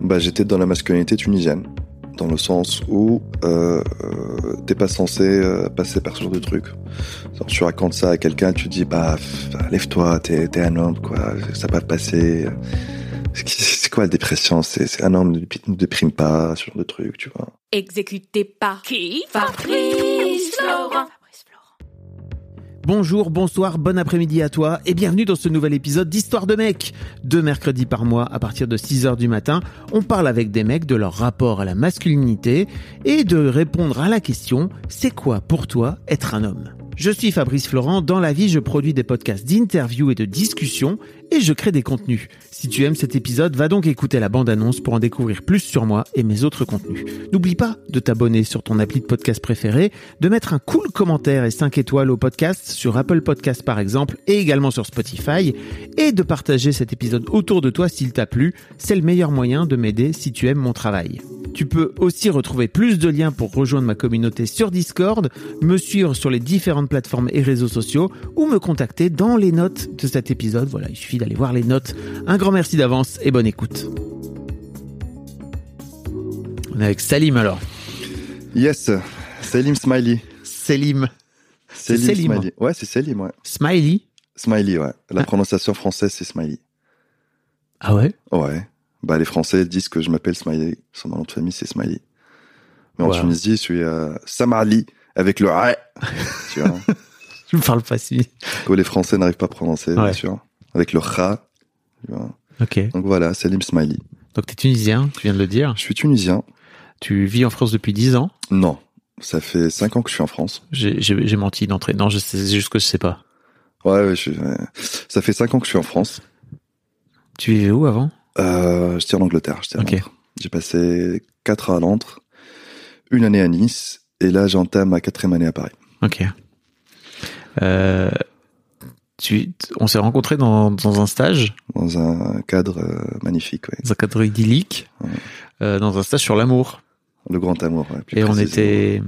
Bah, j'étais dans la masculinité tunisienne. Dans le sens où euh, euh, t'es pas censé euh, passer par ce genre de truc. Genre, tu racontes ça à quelqu'un, tu dis bah lève-toi, t'es t'es un homme quoi, ça va passer. C'est quoi la dépression? C'est un homme ne dép- ne déprime pas, ce genre de truc, tu vois. Exécuté par qui? Fabrice Florent. Bonjour, bonsoir, bon après-midi à toi et bienvenue dans ce nouvel épisode d'Histoire de mecs. Deux mercredis par mois à partir de 6h du matin, on parle avec des mecs de leur rapport à la masculinité et de répondre à la question c'est quoi pour toi être un homme? Je suis Fabrice Florent, dans la vie je produis des podcasts d'interviews et de discussions et je crée des contenus. Si tu aimes cet épisode, va donc écouter la bande-annonce pour en découvrir plus sur moi et mes autres contenus. N'oublie pas de t'abonner sur ton appli de podcast préféré, de mettre un cool commentaire et 5 étoiles au podcast sur Apple Podcast par exemple et également sur Spotify et de partager cet épisode autour de toi s'il t'a plu. C'est le meilleur moyen de m'aider si tu aimes mon travail. Tu peux aussi retrouver plus de liens pour rejoindre ma communauté sur Discord, me suivre sur les différentes plateformes et réseaux sociaux ou me contacter dans les notes de cet épisode. Voilà, il suffit d'aller voir les notes. Un grand merci d'avance et bonne écoute. On est avec Salim alors. Yes, Selim Smiley. Selim. C'est Selim Selim. Smiley. Ouais, c'est Selim, ouais. Smiley. Smiley, ouais. La Ah. prononciation française, c'est Smiley. Ah ouais? Ouais. Bah, les Français disent que je m'appelle Smiley. Son nom de famille, c'est Smiley. Mais en Wow. Tunisie, je suis euh, Samali avec le A. tu vois. Je me parle pas si. que les Français n'arrivent pas à prononcer, bien Ouais. sûr. Avec le Kha. tu. Ok. Donc voilà, Selim Smiley. Donc t'es tunisien, tu viens de le dire. Je suis tunisien. Tu vis en France depuis 10 ans? Non. Ça fait cinq ans que je suis en France. J'ai menti d'entrée. Non, c'est juste que je sais pas. Ouais, je ça fait cinq ans que je suis en France. Tu vivais où avant? Euh, j'étais en Angleterre. J'ai passé quatre ans à Londres, une année à Nice, et là j'entame ma quatrième année à Paris. Ok. Euh, tu, on s'est rencontrés dans, dans un stage, Dans un cadre euh, magnifique, ouais. dans un cadre idyllique, Ouais. euh, dans un stage sur l'amour. Le grand amour, ouais, plus Et on était,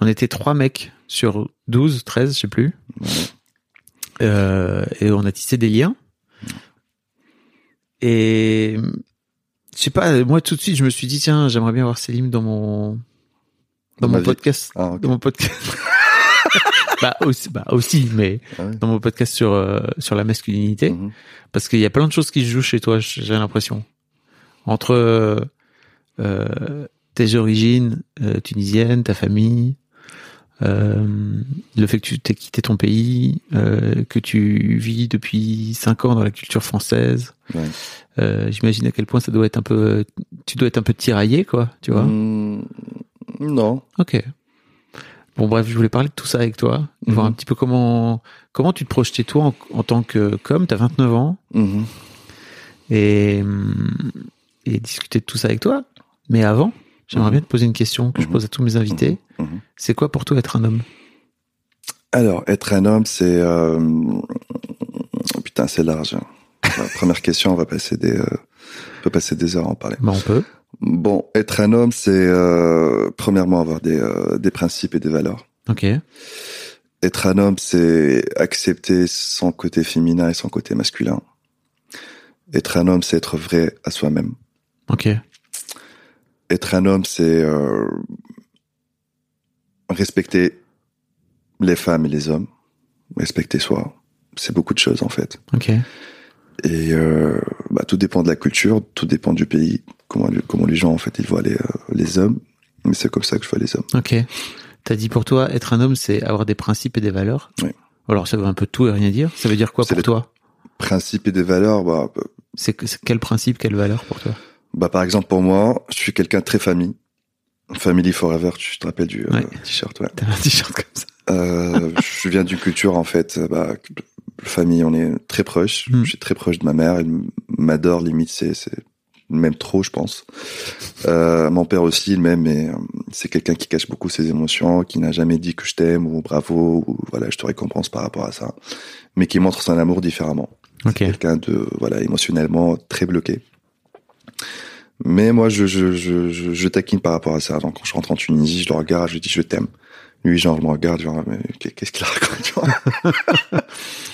on était trois mecs sur 12, 13, je sais plus. Ouais. Euh, et on a tissé des liens. Et je sais pas, moi tout de suite je me suis dit tiens j'aimerais bien avoir Selim dans mon dans, mon podcast, Ah, dans mon podcast. bah aussi, bah aussi, mais Ah dans mon podcast sur euh, sur la masculinité. Mhm. Parce qu'il y a plein de choses qui se jouent chez toi, j'ai l'impression. Entre euh, euh, tes origines euh, tunisiennes, ta famille, euh, le fait que tu t'aies quitté ton pays, euh, que tu vis depuis cinq ans dans la culture française. Ouais. Euh, J'imagine à quel point ça doit être un peu, tu dois être un peu tiraillé, quoi, tu vois. Mm, non. Ok. Bon bref, je voulais parler de tout ça avec toi, voir Mhm. un petit peu comment comment tu te projetais toi en, en tant que comme t'as 29 ans Mhm. et hum, et discuter de tout ça avec toi. Mais avant, j'aimerais Mhm. bien te poser une question que je pose à tous mes invités. C'est quoi pour toi être un homme? Alors, être un homme, c'est... euh, Putain, c'est large. La première question, on va passer des... euh, On peut passer des heures à en parler. Bah on peut. Bon, être un homme, c'est euh, premièrement avoir des, euh, des principes et des valeurs. Ok. Être un homme, c'est accepter son côté féminin et son côté masculin. Être un homme, c'est être vrai à soi-même. Ok. Être un homme, c'est euh, respecter les femmes et les hommes. Respecter soi. C'est beaucoup de choses en fait. Ok. Et euh, bah, tout dépend de la culture, tout dépend du pays, comment, comment les gens en fait ils voient les, euh, les hommes. Mais c'est comme ça que je vois les hommes. Ok. T'as dit pour toi être un homme, c'est avoir des principes et des valeurs. Oui. Alors ça veut un peu tout et rien dire. Ça veut dire quoi pour toi? Principes et des valeurs, bah, C'est que- c'est quel principe, quelle valeur pour toi? bah par exemple pour moi, je suis quelqu'un de très famille. Family Forever, tu te rappelles du euh, t-shirt, ouais. T'as un t-shirt comme ça. Euh, je viens d'une culture en fait, bah, famille, on est très proches. Mm. Je suis très proche de ma mère. Elle m'adore, limite, c'est, c'est même trop, je pense. Euh, mon père aussi, il m'aime, mais euh, c'est quelqu'un qui cache beaucoup ses émotions, qui n'a jamais dit que je t'aime ou bravo ou voilà, je te récompense par rapport à ça, mais qui montre son amour différemment. Quelqu'un de voilà émotionnellement très bloqué. Mais moi, je, je, je, je, je taquine par rapport à ça. Donc, quand je rentre en Tunisie, je le regarde, je lui dis je t'aime. Lui, genre, je me regarde, genre, mais qu'est-ce qu'il raconte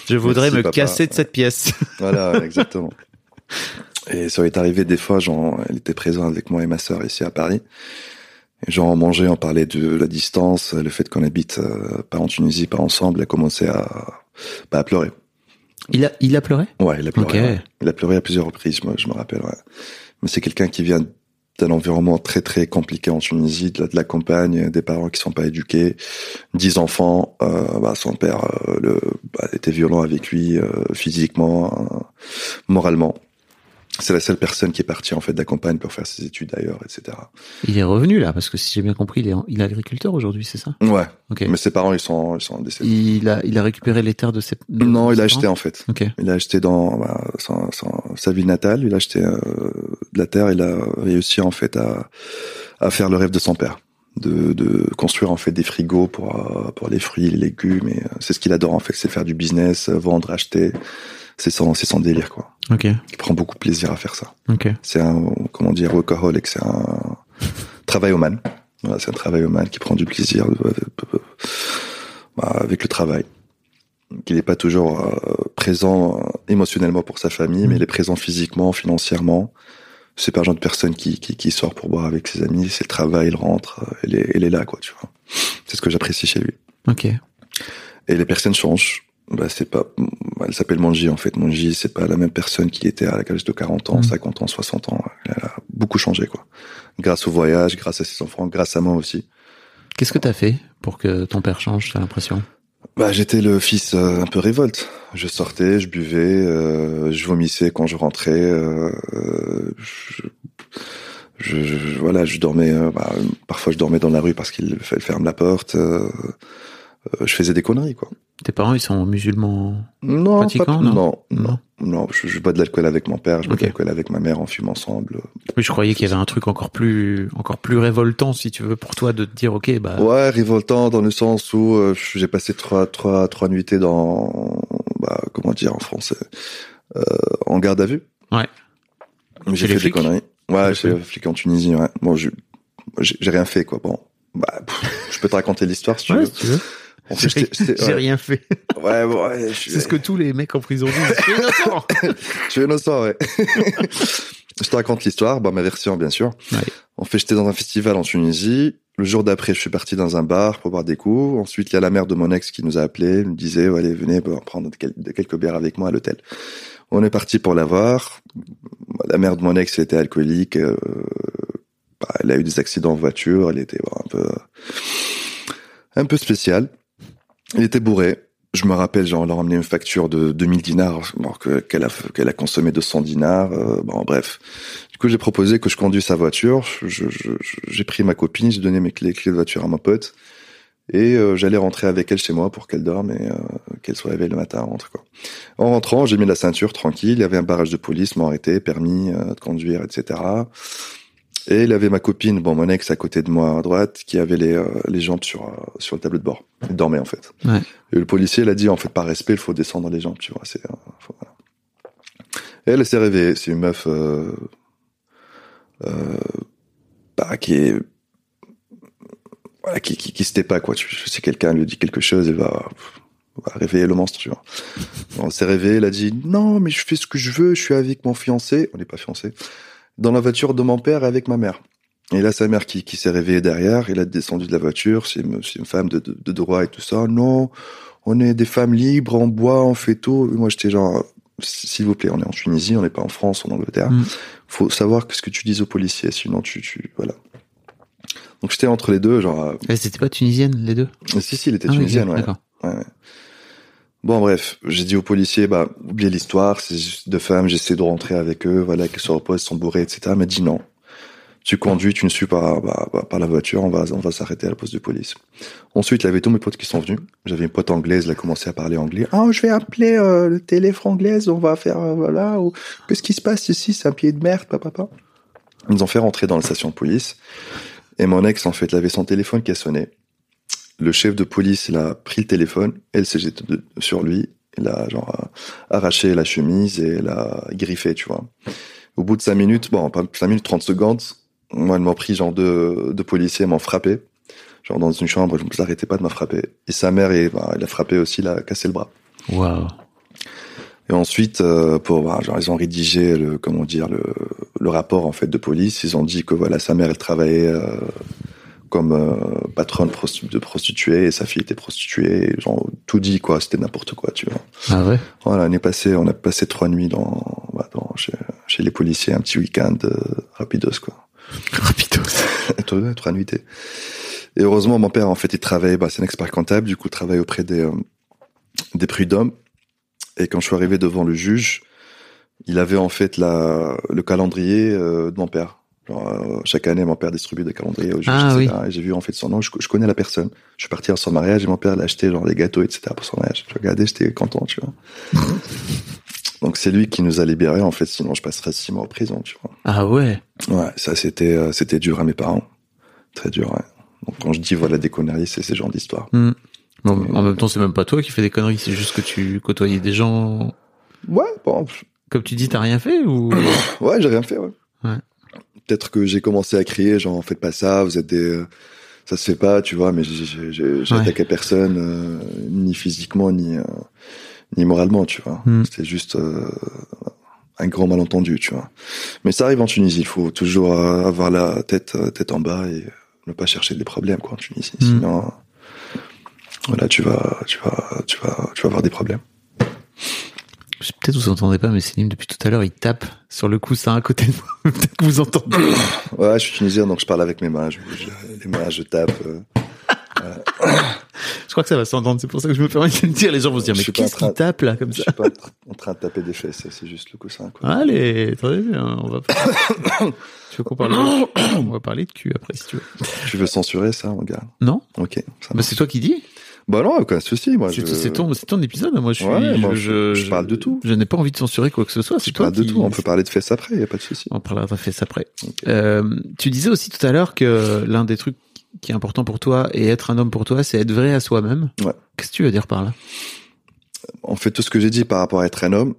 Je voudrais Merci, me papa. casser de cette pièce. Voilà, exactement. Et ça est arrivé des fois, genre, elle était présente avec moi et ma sœur ici à Paris. Et genre, on mangeait, on parlait de la distance, le fait qu'on habite euh, pas en Tunisie, pas ensemble, elle a commencé à, bah, à pleurer. Il a, il a pleuré? Ouais, il a pleuré. Ok. ouais. Il a pleuré à plusieurs reprises, moi, je me rappelle. Ouais. Mais c'est quelqu'un qui vient d'un environnement très très compliqué en Tunisie, de la, de la campagne, des parents qui sont pas éduqués, dix enfants. Euh, bah, son père euh, le, bah, était violent avec lui euh, physiquement, moralement. C'est la seule personne qui est partie en fait de la campagne pour faire ses études ailleurs, etc. Il est revenu là, parce que si j'ai bien compris, il est, il est agriculteur aujourd'hui, c'est ça? Ouais. Ok. Mais ses parents ils sont ils sont décédés. Il a, il a récupéré les terres de ses. de Non, il ses a acheté parents? en fait. Ok. Il a acheté dans bah, son- son- sa ville natale, il a acheté euh, de la terre, il a réussi en fait à, à faire le rêve de son père, de, de construire en fait des frigos pour euh, pour les fruits, les légumes, et euh, c'est ce qu'il adore en fait, c'est faire du business, vendre, acheter, c'est son c'est son délire quoi. Ok. Il prend beaucoup de plaisir à faire ça. Ok. C'est un comment dire workaholic, c'est un travailloman. Voilà, c'est un travailloman qui prend du plaisir euh, euh, bah, avec le travail. Qu'il n'est pas toujours euh, présent euh, émotionnellement pour sa famille, mais il est présent physiquement, financièrement. C'est pas le genre de personne qui, qui, qui sort pour boire avec ses amis. C'est le travail, il rentre, euh, elle est, elle est là, quoi, tu vois. C'est ce que j'apprécie chez lui. Ok. Et les personnes changent. Bah, c'est pas, elle s'appelle Manji, en fait. Manji, c'est pas la même personne qui était à l'âge de 40 ans, Mm. 50 ans, 60 ans. Elle a beaucoup changé, quoi. Grâce au voyage, grâce à ses enfants, grâce à moi aussi. Qu'est-ce que t'as fait pour que ton père change, t'as l'impression? Bah, j'étais le fils euh, un peu révolte. Je sortais, je buvais, euh, je vomissais quand je rentrais. euh, euh, je, je, je- voilà, je dormais. euh, bah, parfois, je dormais dans la rue parce qu'il fa- ferme la porte. Euh, je faisais des conneries, quoi. Tes parents, ils sont musulmans Non, Pratiquant, pas- non non, non, Non. Je, je bois de l'alcool avec mon père, je bois de l'alcool avec ma mère, on fume ensemble. Oui, je croyais qu'il y avait un truc encore plus, encore plus révoltant, si tu veux, pour toi, de te dire, ok, bah, Ouais, révoltant dans le sens où euh, j'ai passé trois, trois, trois nuitées dans, bah, comment dire en français, euh, en garde à vue. Ouais. J'ai fait des conneries. Ouais, les flics en Tunisie. Ouais. Bon, j'ai j'ai rien fait quoi. Bon, bah, pff, je peux te raconter l'histoire si ouais, si tu veux. En fait, J'ai ouais. rien fait. Ouais, bon, ouais, C'est ce que tous les mecs en prison disent. Je suis innocent. je suis innocent, ouais. je te raconte l'histoire, bah, ma version bien sûr. Ouais. En fait, j'étais dans un festival en Tunisie. Le jour d'après, je suis parti dans un bar pour boire des coups. Ensuite, il y a la mère de mon ex qui nous a appelés. Elle nous disait, allez, venez bah, prendre quel- quelques bières avec moi à l'hôtel. On est parti pour la voir. La mère de mon ex, elle était alcoolique. euh, bah, elle a eu des accidents en voiture. Elle était bah, un peu, un peu spéciale. Elle était bourrée. Je me rappelle, genre, elle a ramené une facture de 2000 dinars, alors que- qu'elle a, qu'elle a consommé 200 dinars. euh, bon, bref. Du coup, j'ai proposé que je conduise sa voiture. Je- je- J'ai pris ma copine, j'ai donné mes clés, clés de voiture à mon pote. Et euh, j'allais rentrer avec elle chez moi pour qu'elle dorme et euh, qu'elle soit réveillée le matin, rentre quoi. En rentrant, j'ai mis la ceinture tranquille. Il y avait un barrage de police, m'ont arrêté, permis euh, de conduire, etc. Et il avait ma copine, bon mon ex à côté de moi à droite, qui avait les, euh, les jambes sur euh, sur le tableau de bord. Il dormait en fait. Ouais. Et le policier l'a dit en fait par respect, il faut descendre les jambes, tu vois. C'est euh, faut-. Et elle s'est réveillée. C'est une meuf bah, qui est voilà, qui, qui, qui se tait pas, quoi. Si quelqu'un lui dit quelque chose, elle va, va réveiller le monstre, tu vois. On s'est réveillé, elle a dit, non, mais je fais ce que je veux, je suis avec mon fiancé, on n'est pas fiancé, dans la voiture de mon père avec ma mère. Et là, sa mère qui, qui s'est réveillée derrière, elle a descendu de la voiture, c'est une, une femme de, de, de droit et tout ça. Non, on est des femmes libres, on boit, on fait tout. Et moi, j'étais genre, s'il vous plaît, on est en Tunisie, on n'est pas en France, en Angleterre. Mm. Faut savoir ce que tu dis aux policiers, sinon tu, tu, voilà. Donc j'étais entre les deux, genre, euh, Elles étaient pas tunisiennes, les deux? Si, si, il était Ah oui, tunisien, ouais. d'accord. Ouais, ouais. Bon, bref, j'ai dit aux policiers, bah, oubliez l'histoire, c'est juste deux femmes, j'essaie de rentrer avec eux, voilà, qu'elles se reposent, sont bourrées, etc. Elle m'a dit non. Tu conduis, tu ne suis pas bah, bah, par la voiture, on va, on va s'arrêter à la poste de police. Ensuite, il avait tous mes potes qui sont venus. J'avais une pote anglaise, elle a commencé à parler anglais. Ah, je vais appeler euh, le téléphone anglaise, on va faire, euh, voilà, ou qu'est-ce qui se passe ici, c'est un pied de merde, papa, papa. Ils nous ont fait rentrer dans la station de police. Et mon ex, en fait, il avait son téléphone qui a sonné. Le chef de police, il a pris le téléphone, elle s'est jetée sur lui, il a genre arraché la chemise et il a griffé, tu vois. Au bout de cinq minutes, bon, pas cinq minutes, 30 secondes, moi, ils m'ont pris, genre, deux, deux policiers m'ont frappé. Genre, dans une chambre, je ne s'arrêtais pas de me frapper. Et sa mère, il, bah, il a frappé aussi, il a cassé le bras. Waouh. Et ensuite, euh, pour, bah, genre, ils ont rédigé le, comment dire, le, le rapport, en fait, de police. Ils ont dit que, voilà, sa mère, elle travaillait, euh, comme euh, patronne de prostituée et sa fille était prostituée. Genre, tout dit, quoi. C'était n'importe quoi, tu vois. Ah ouais? Voilà, on est passé, on a passé trois nuits dans, bah, dans chez, chez les policiers, un petit week-end euh, rapidos, quoi. Rapidos. trois, trois nuitées. Et heureusement, mon père, en fait, il travaille, bah, c'est un expert comptable, du coup, il travaille auprès des, euh, des prud'hommes. Et quand je suis arrivé devant le juge, il avait, en fait, la, le calendrier euh, de mon père. Genre, euh, chaque année, mon père distribue des calendriers au juge, Ah, etc. Et j'ai vu, en fait, son nom, je, je connais la personne. Je suis parti à son mariage et mon père l'a acheté, genre, les gâteaux, etc. pour son mariage. Je regardais, j'étais content, tu vois. Donc, c'est lui qui nous a libérés, en fait, sinon je passerais six mois en prison, tu vois. Ah ouais Ouais, ça c'était euh, c'était dur à mes parents, très dur. Ouais. Donc quand je dis voilà des conneries, c'est ce genre d'histoire. Hmm. Bon, en même temps, c'est même pas toi qui fais des conneries, c'est juste que tu côtoyais des gens. Ouais, bon, Comme tu dis, t'as rien fait ou? Ouais, j'ai rien fait. Ouais. Ouais. Peut-être que j'ai commencé à crier genre faites pas ça, vous êtes des, euh, ça se fait pas, tu vois. Mais j'ai Ouais. attaqué personne, euh, ni physiquement ni euh, ni moralement, tu vois. Hmm. C'était juste euh, un grand malentendu, tu vois. Mais ça arrive en Tunisie, il faut toujours euh, avoir la tête euh, tête en bas et ne pas chercher des problèmes quoi en Tunisie. Hmm. Sinon, voilà, tu vas tu vas tu vas tu vas avoir des problèmes. Peut-être vous entendez pas, mais Céline, depuis tout à l'heure, il tape sur le coussin à côté de moi. Peut-être que vous entendez. Ouais, je suis tunisien, donc je parle avec mes mains, je bouge les mains, je tape. euh. Je crois que ça va s'entendre, c'est pour ça que je me permets de le dire. Les gens vont se dire, Je mais qu'est-ce qu'il tape là, comme Je ça suis pas en tra- en train de taper des fesses, c'est juste le coussin. Quoi. Allez, bien, on va Tu veux qu'on parle de... On va parler de cul après, si tu veux. Tu veux censurer ça, mon gars Non Ok. Bah. C'est toi qui dis Bah non, aucun souci. Moi, C'est je, c'est ton, c'est ton épisode, moi je suis... Ouais, moi, je- je parle de tout. Je n'ai pas envie de censurer quoi que ce soit, c'est je toi parle de tout. On peut parler de fesses après, y a pas de souci. On parlera de fesses après. Euh, tu disais aussi tout à l'heure que l'un des trucs qui est important pour toi et être un homme pour toi, c'est être vrai à soi-même. Ouais. Qu'est-ce que tu veux dire par là? En fait, tout ce que j'ai dit par rapport à être un homme,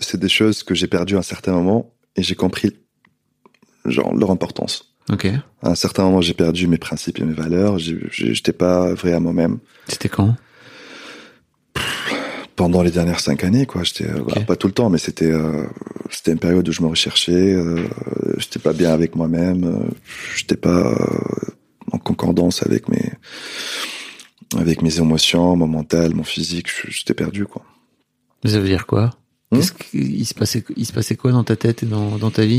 c'est des choses que j'ai perdues à un certain moment et j'ai compris, genre, leur importance. Ok. À un certain moment, j'ai perdu mes principes et mes valeurs. J'étais pas vrai à moi-même. C'était quand? Pendant les dernières cinq années, quoi. J'étais voilà, pas tout le temps, mais c'était euh, c'était une période où je me recherchais. Euh, j'étais pas bien avec moi-même. Euh, j'étais pas euh, en concordance avec mes avec mes émotions, mon mental, mon physique. J'étais perdu, quoi. Ça veut dire quoi? Hmm? Qu'est-ce qu'il se passait Il se passait quoi dans ta tête et dans, dans ta vie?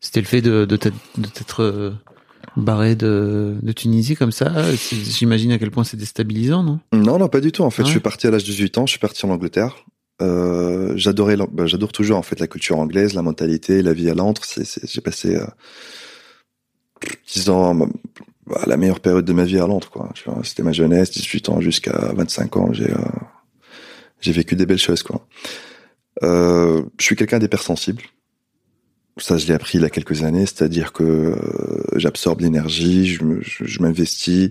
C'était le fait de, de t'être euh, barré de, de Tunisie comme ça. J'imagine à quel point c'est déstabilisant, non? Non, non, pas du tout. En fait, Ah je suis parti à l'âge de 18 ans. Je suis parti en Angleterre. Euh, j'adorais, bah, j'adore toujours en fait la culture anglaise, la mentalité, la vie à c'est- j'ai passé euh, 10 ans, bah, la meilleure période de ma vie à. Quoi. Vois, C'était ma jeunesse, 18 ans jusqu'à 25 ans. J'ai, euh, j'ai vécu des belles choses. Quoi. Euh, je suis quelqu'un d'hypersensible. Ça, je l'ai appris il y a quelques années. C'est-à-dire que euh, j'absorbe l'énergie, je, me- je, je m'investis,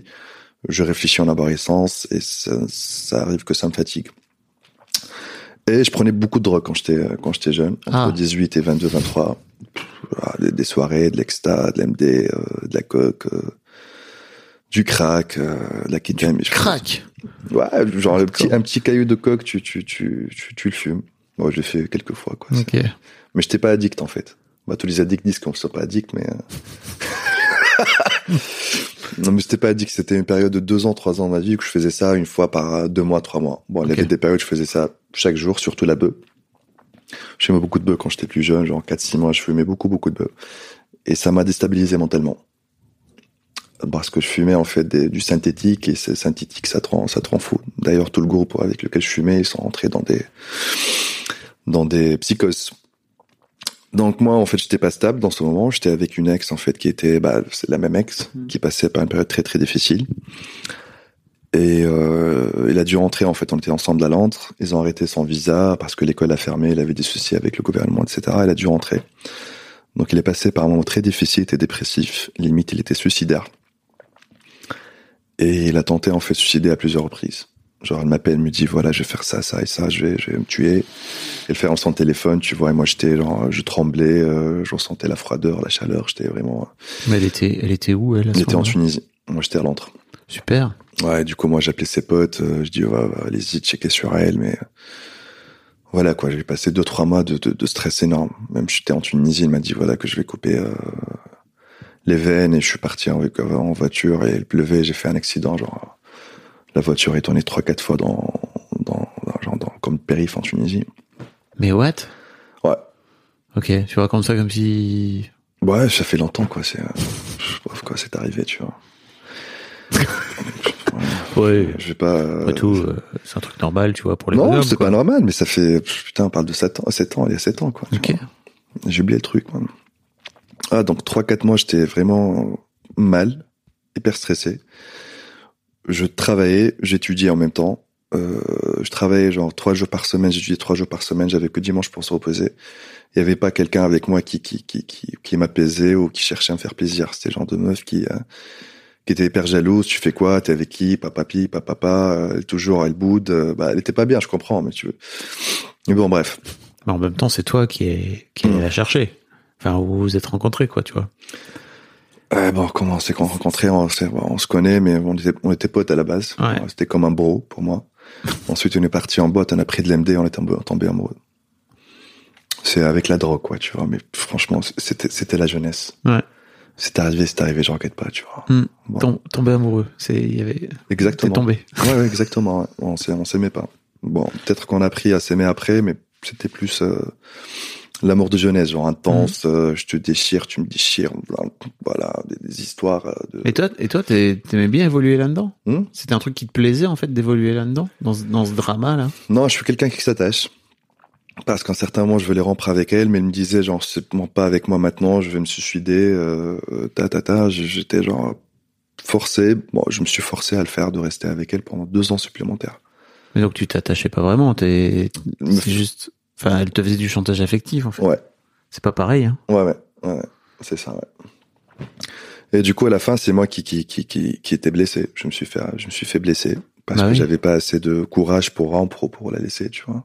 je réfléchis en arborescence et ça, ça arrive que ça me fatigue. Et je prenais beaucoup de drogue quand j'étais quand j'étais jeune, entre Ah. 18 et 22, 23. Pff, voilà, Des, des soirées, de l'exta, de l'MD, euh, de la coke, euh, du crack, de la kétamine. Je- Crac Ouais, genre le petit, D'accord. un petit caillou de coke, tu tu tu tu, tu le fumes. Moi, je l'ai fait quelques fois, quoi. Ok. C'est- Mais j'étais pas addict, en fait. Bah, tous les addicts disent qu'on ne soit pas addict, mais... euh, non, mais c'était pas addict. C'était une période de deux ans, trois ans de ma vie où je faisais ça une fois par euh, deux mois, trois mois. Bon, il y avait des périodes où je faisais ça chaque jour, surtout la bœuf. Je fumais beaucoup de bœuf quand j'étais plus jeune, genre 4-6 mois, je fumais beaucoup, beaucoup de bœuf. Et ça m'a déstabilisé mentalement. Parce que je fumais en fait des- du synthétique et c'est synthétique, ça te rend, ça te rend fou. D'ailleurs, tout le groupe avec lequel je fumais, ils sont rentrés dans des, dans des psychoses. Donc moi, en fait, j'étais pas stable dans ce moment. J'étais avec une ex, en fait, qui était, bah, c'est la même ex, qui passait par une période très très difficile. Et euh, il a dû rentrer, en fait, on était ensemble à Londres. Ils ont arrêté son visa parce que l'école a fermé, il avait des soucis avec le gouvernement, etc. Il a dû rentrer. Donc il est passé par un moment très difficile, il était dépressif, limite il était suicidaire. Et il a tenté en fait de se suicider à plusieurs reprises. Genre, elle m'appelle, elle me dit, voilà, je vais faire ça, ça et ça, je vais, je vais me tuer. Elle fait en son téléphone, tu vois, et moi, j'étais, genre, je tremblais, euh, je ressentais la froideur, la chaleur, j'étais vraiment, Mais elle était, elle était où, elle, elle était en Tunisie. Moi, j'étais à Londres. Super. Ouais, du coup, moi, j'appelais ses potes, euh, je dis, ouais, ouais, allez-y, checker sur elle, mais euh, voilà, quoi, j'ai passé deux, trois mois de, de, de stress énorme. Même j'étais en Tunisie, il m'a dit, voilà, que je vais couper euh, les veines, et je suis parti en, en voiture, et il pleuvait, j'ai fait un accident, genre, la voiture est tournée trois, quatre fois dans, dans, dans- genre, dans, comme périph' en Tunisie. Mais what? Ouais. Ok, tu racontes ça comme si. Ouais, ça fait longtemps, quoi, c'est, euh, je sais pas quoi, c'est arrivé, tu vois. Ouais. Je vais pas, euh, Après tout, euh, c'est un truc normal, tu vois, pour les non, c'est pas normal, mais ça fait, putain, on parle de 7 ans, 7 ans, il y a 7 ans, quoi. Ok. J'ai oublié le truc, moi. Ah, donc 3-4 mois, j'étais vraiment mal, hyper stressé. Je travaillais, j'étudiais en même temps. Euh, je travaillais genre trois jours par semaine, j'étudiais trois jours par semaine, j'avais que dimanche pour se reposer. Il y avait pas quelqu'un avec moi qui qui qui qui, qui m'apaisait ou qui cherchait à me faire plaisir. C'était le genre de meuf qui euh, qui était hyper jalouse. Tu fais quoi? T'es avec qui? Papa, papi, papa, papa. euh, toujours, elle boude. euh, bah, elle était pas bien, je comprends, mais tu veux. Mais bon, bref. Mais en même temps, c'est toi qui est, qui est Mm. la chercher. Enfin, vous vous êtes rencontrés, quoi, tu vois. Ouais, bon, comment on s'est rencontrés on, on se connaît, mais on était, on était potes à la base. Ouais. C'était comme un bro pour moi. Ensuite, on est parti en boîte, on a pris de l'MD, on est tombé, tombé amoureux. C'est avec la drogue, quoi, tu vois. Mais franchement, c'était, c'était la jeunesse. Ouais. C'est arrivé, c'est arrivé, je regrette pas, tu vois. Hmm. Bon. Tom- Tomber amoureux. C'est, il y avait, Exactement. tombé. Ouais, ouais, exactement. ouais. On s'est- on s'aimait pas. Bon, peut-être qu'on a appris à s'aimer après, mais c'était plus euh, l'amour de jeunesse, genre intense. Mhm. euh, je te déchire, tu me déchires. Voilà, des, des histoires euh, de. Et toi, et toi, t'aimais bien évoluer là-dedans? Hmm? C'était un truc qui te plaisait, en fait, d'évoluer là-dedans? Dans, ce- dans ce drama-là Non, je suis quelqu'un qui s'attache. Parce qu'à un certain moment, je les rompre avec elle, mais elle me disait, genre, c'est bon, pas avec moi maintenant, je vais me suicider, euh, ta, ta, ta. J'étais, genre, forcé. Bon, je me suis forcé à le faire, de rester avec elle pendant deux ans supplémentaires. Mais donc, tu t'attachais pas vraiment. T'es, juste, enfin, elle te faisait du chantage affectif, en fait. Ouais. C'est pas pareil, hein. Ouais, ouais, c'est ça, ouais. Et du coup, à la fin, c'est moi qui, qui, qui, qui, qui était blessé. Je me suis fait, je me suis fait blesser. Parce Bah que oui. j'avais pas assez de courage pour rompre, pour la laisser, tu vois.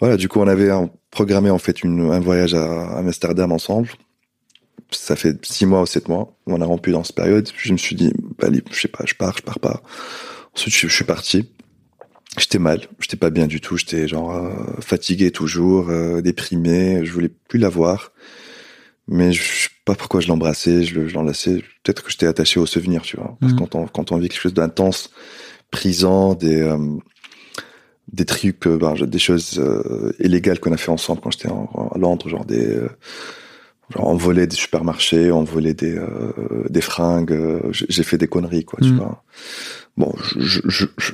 Voilà, du coup, on avait programmé, en fait, une, un voyage à, Amsterdam ensemble. Ça fait six mois ou sept mois. On a rompu dans cette période. Je me suis dit, bah, allez, je sais pas, je pars, je pars pas. Ensuite, je, je suis parti. J'étais mal, j'étais pas bien du tout, j'étais genre euh, fatigué toujours, euh, déprimé, je voulais plus la voir. Mais je sais pas pourquoi je l'embrassais, je le- je l'enlaçais. Peut-être que j'étais attaché au souvenir, tu vois. Parce que Mhm. quand on, quand on vit quelque chose d'intense, prisant, des, euh, des trucs, euh, ben, des choses euh, illégales qu'on a fait ensemble quand j'étais à Londres, genre des, euh, genre on volait des supermarchés, on volait des, euh, des fringues, euh, j'ai fait des conneries, quoi, tu Mhm. vois. Bon, je, je, je- je-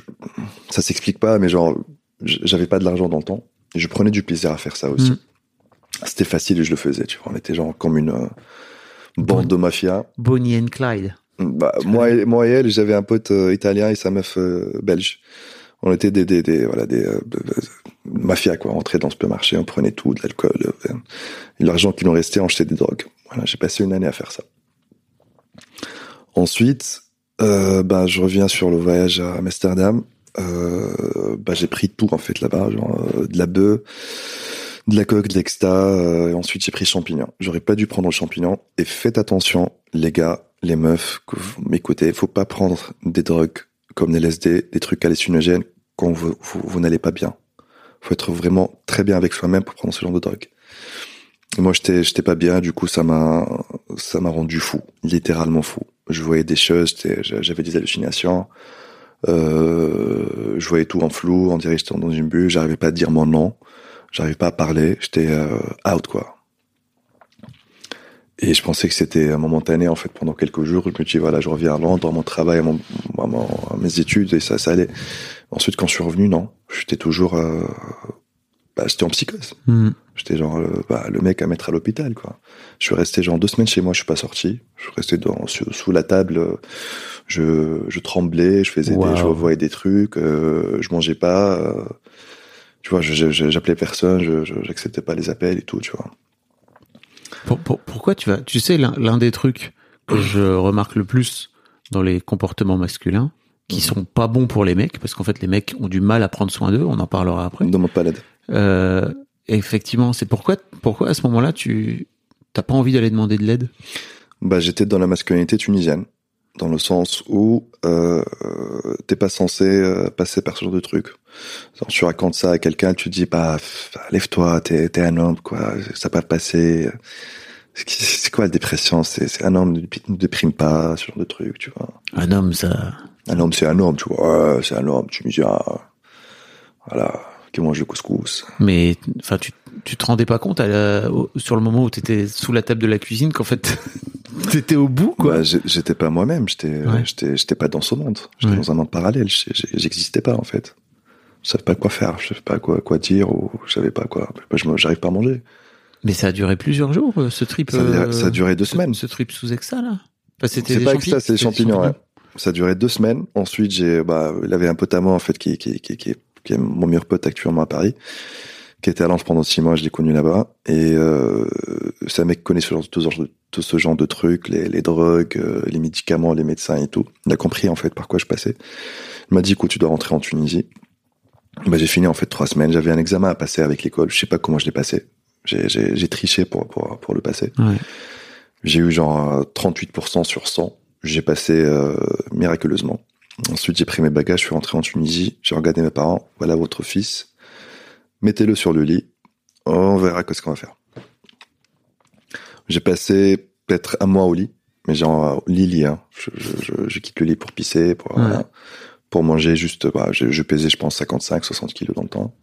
ça s'explique pas, mais genre, j'avais pas de l'argent dans le temps. Et je prenais du plaisir à faire ça aussi. Mhm. C'était facile et je le faisais, tu vois. On était genre comme une euh, bande de mafia. Bonnie and Clyde. Bah, moi, et, moi et elle, j'avais un pote euh, italien et sa meuf belge. On était des, des, des voilà, des euh, mafias, quoi. On entrait dans le supermarché, on prenait tout, de l'alcool. euh, l'argent qui nous restait, on achetait des drogues. Voilà, j'ai passé une année à faire ça. Ensuite, euh, bah, je reviens sur le voyage à Amsterdam. Euh, bah, j'ai pris tout, en fait, là-bas. Genre, euh, de la bœuf, de la coque, de l'exta. euh, et ensuite, j'ai pris champignon. J'aurais pas dû prendre le champignon. Et faites attention, les gars, les meufs, que vous m'écoutez. Faut pas prendre des drogues comme des LSD, des trucs hallucinogènes quand vous, vous, n'allez pas bien. Faut être vraiment très bien avec soi-même pour prendre ce genre de drogue. Moi, j'étais, j'étais pas bien. Du coup, ça m'a, ça m'a rendu fou, littéralement fou. Je voyais des choses, j'avais des hallucinations. Euh, je voyais tout en flou, on dirait j'étais dans une bulle. J'arrivais pas à dire mon nom, j'arrivais pas à parler. J'étais euh, out quoi. Et je pensais que c'était momentané en fait pendant quelques jours. Je me dis voilà, je reviens à Londres, à mon travail, à, mon, à, mes études et ça, ça allait. Ensuite, quand je suis revenu, non, j'étais toujours, euh, bah, j'étais en psychose. Hmm. J'étais genre euh, bah, le mec à mettre à l'hôpital quoi. Je suis resté genre deux semaines chez moi, je suis pas sorti. Je suis resté dans, sous, la table. Je, je tremblais, je faisais des, je voyais des trucs, euh, je mangeais pas. Euh, tu vois, j'appelais personne, je j'acceptais pas les appels et tout, tu vois pourquoi tu vas Tu sais, l'un des trucs que je remarque le plus dans les comportements masculins, qui mhm. sont pas bons pour les mecs, parce qu'en fait les mecs ont du mal à prendre soin d'eux, on en parlera après. Demande pas l'aide. Euh, effectivement, c'est pourquoi, pourquoi à ce moment-là tu t'as pas envie d'aller demander de l'aide? Bah j'étais dans la masculinité tunisienne, dans le sens où euh, t'es pas censé euh, passer par ce genre de truc. tu racontes ça à quelqu'un, tu dis bah lève-toi, t'es es un homme quoi, ça peut pas passer c'est quoi la dépression? C'est un homme ne déprime pas, ce genre de truc, tu vois. Un homme, ça. Un homme, c'est un homme, tu vois. c'est un homme, tu me dis, ah, voilà, qui mange le couscous. Mais, enfin, tu, tu te rendais pas compte sur le moment où tu étais sous la table de la cuisine qu'en fait, t'étais au bout, quoi. Bah, j'étais pas moi-même, j'étais, j'étais, j'étais pas dans ce monde. J'étais dans un monde parallèle. J'existais pas, en fait. Je savais pas quoi faire, je savais pas quoi, quoi dire, ou je savais pas quoi. J'arrive pas à manger. Mais ça a duré plusieurs jours, euh, ce trip. Ça, a, ça a duré deux semaines. Ce trip sous Exa, là. Enfin, c'est pas Exa, c'est les champignons, ouais. Ça a duré deux semaines. Ensuite, j'ai, bah, il avait un pote à moi, en fait, qui, qui, qui, qui, qui est mon meilleur pote actuellement à Paris, qui était à Lens pendant six mois, je l'ai connu là-bas. Et, euh, c'est un mec qui connaît ce genre, tout, ce genre de, tout ce genre de trucs, les, les drogues, euh, les médicaments, les médecins et tout. Il a compris, en fait, par quoi je passais. Il m'a dit, écoute, tu dois rentrer en Tunisie. Bah, j'ai fini, en fait, trois semaines. J'avais un examen à passer avec l'école. Je sais pas comment je l'ai passé. J'ai triché pour, pour, pour le passer. Ouais. J'ai eu genre 38% sur 100. J'ai passé euh, miraculeusement. Ensuite, j'ai pris mes bagages, je suis rentré en Tunisie. J'ai regardé mes parents. Voilà votre fils. Mettez-le sur le lit. On verra ce qu'on va faire. J'ai passé peut-être un mois au lit, mais genre lit-lit. Hein. Je, je, je, quitte le lit pour pisser, pour, pour manger juste. Bah, je, je pesais, je pense, 55, 60 kilos dans le temps.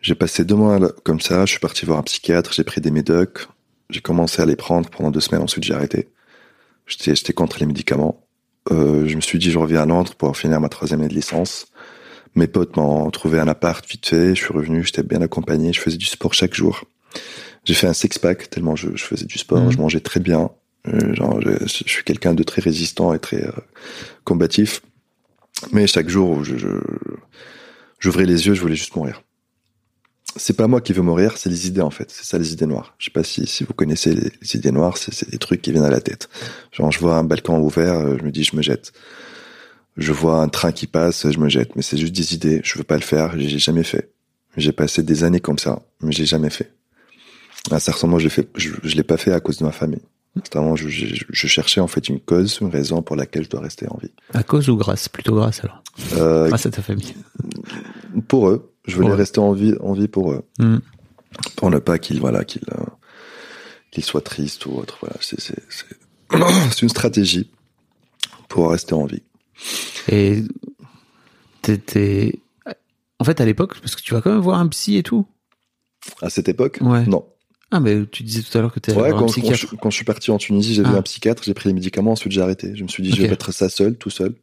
J'ai passé deux mois comme ça, je suis parti voir un psychiatre, j'ai pris des médocs, j'ai commencé à les prendre pendant deux semaines, ensuite j'ai arrêté. J'étais contre les médicaments. Euh, je me suis dit je reviens à Londres pour finir ma troisième année de licence. Mes potes m'ont trouvé un appart vite fait, je suis revenu, j'étais bien accompagné, je faisais du sport chaque jour. J'ai fait un six-pack tellement je, je, faisais du sport, mmh. je mangeais très bien. Euh, genre, je, je suis quelqu'un de très résistant et très euh, combatif. Mais chaque jour, je, j'ouvrais les yeux, je voulais juste mourir c'est pas moi qui veux mourir, c'est les idées en fait. C'est ça les idées noires. Je sais pas si, si vous connaissez les, idées noires, c'est des trucs qui viennent à la tête. Genre je vois un balcon ouvert, euh, je me dis je me jette. Je vois un train qui passe, je me jette. Mais c'est juste des idées. Je veux pas le faire. J'ai jamais fait. J'ai passé des années comme ça, mais j'ai jamais fait. À un certain moment, je l'ai fait. Je, l'ai pas fait à cause de ma famille. Moment, je, je, je, cherchais en fait une cause, une raison pour laquelle je dois rester en vie. À cause ou grâce? Plutôt grâce alors. Euh, grâce à ta famille. Pour eux, je voulais rester en vie, en vie pour eux. Mm. Pour ne pas qu'ils voilà, qu'ils euh, qu'ils soient tristes ou autre. Voilà, c'est une stratégie pour rester en vie. Et t'étais en fait à l'époque parce que tu vas quand même voir un psy et tout. À cette époque? Ouais. Non. Ah mais tu disais tout à l'heure que tu ouais, quand, un psychiatre. Quand je, suis parti en Tunisie, j'ai vu ah. un psychiatre, j'ai pris les médicaments, ensuite j'ai arrêté. Je me suis dit je vais mettre ça seul, tout seul.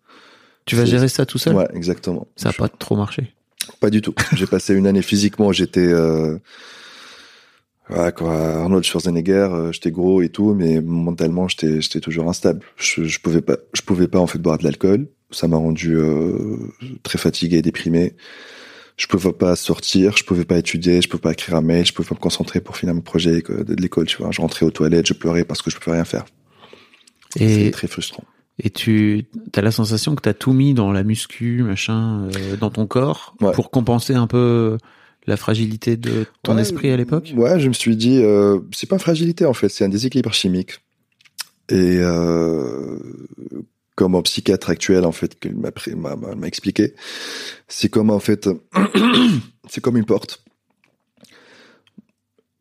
Tu vas gérer ça tout seul? Ouais, exactement. Ça a pas trop marché. Pas du tout. J'ai passé une année physiquement, j'étais euh, ouais, quoi, Arnold Schwarzenegger, euh, j'étais gros et tout, mais mentalement j'étais j'étais toujours instable. Je, je pouvais pas je pouvais pas en fait boire de l'alcool. Ça m'a rendu euh, très fatigué, déprimé. Je pouvais pas sortir, je pouvais pas étudier, je pouvais pas écrire un mail, je pouvais pas me concentrer pour finir mon projet de l'école. Tu vois, je rentrais aux toilettes, je pleurais parce que je pouvais rien faire. Et très frustrant. Et tu as la sensation que tu as tout mis dans la muscu, machin, euh, dans ton corps, pour compenser un peu la fragilité de ton esprit à l'époque? Ouais, je me suis dit, euh, c'est pas fragilité en fait, c'est un déséquilibre chimique. Et euh, comme un psychiatre actuel en fait qu'il m'a pris- m'a m'a- m'a expliqué, c'est comme en fait, c'est comme une porte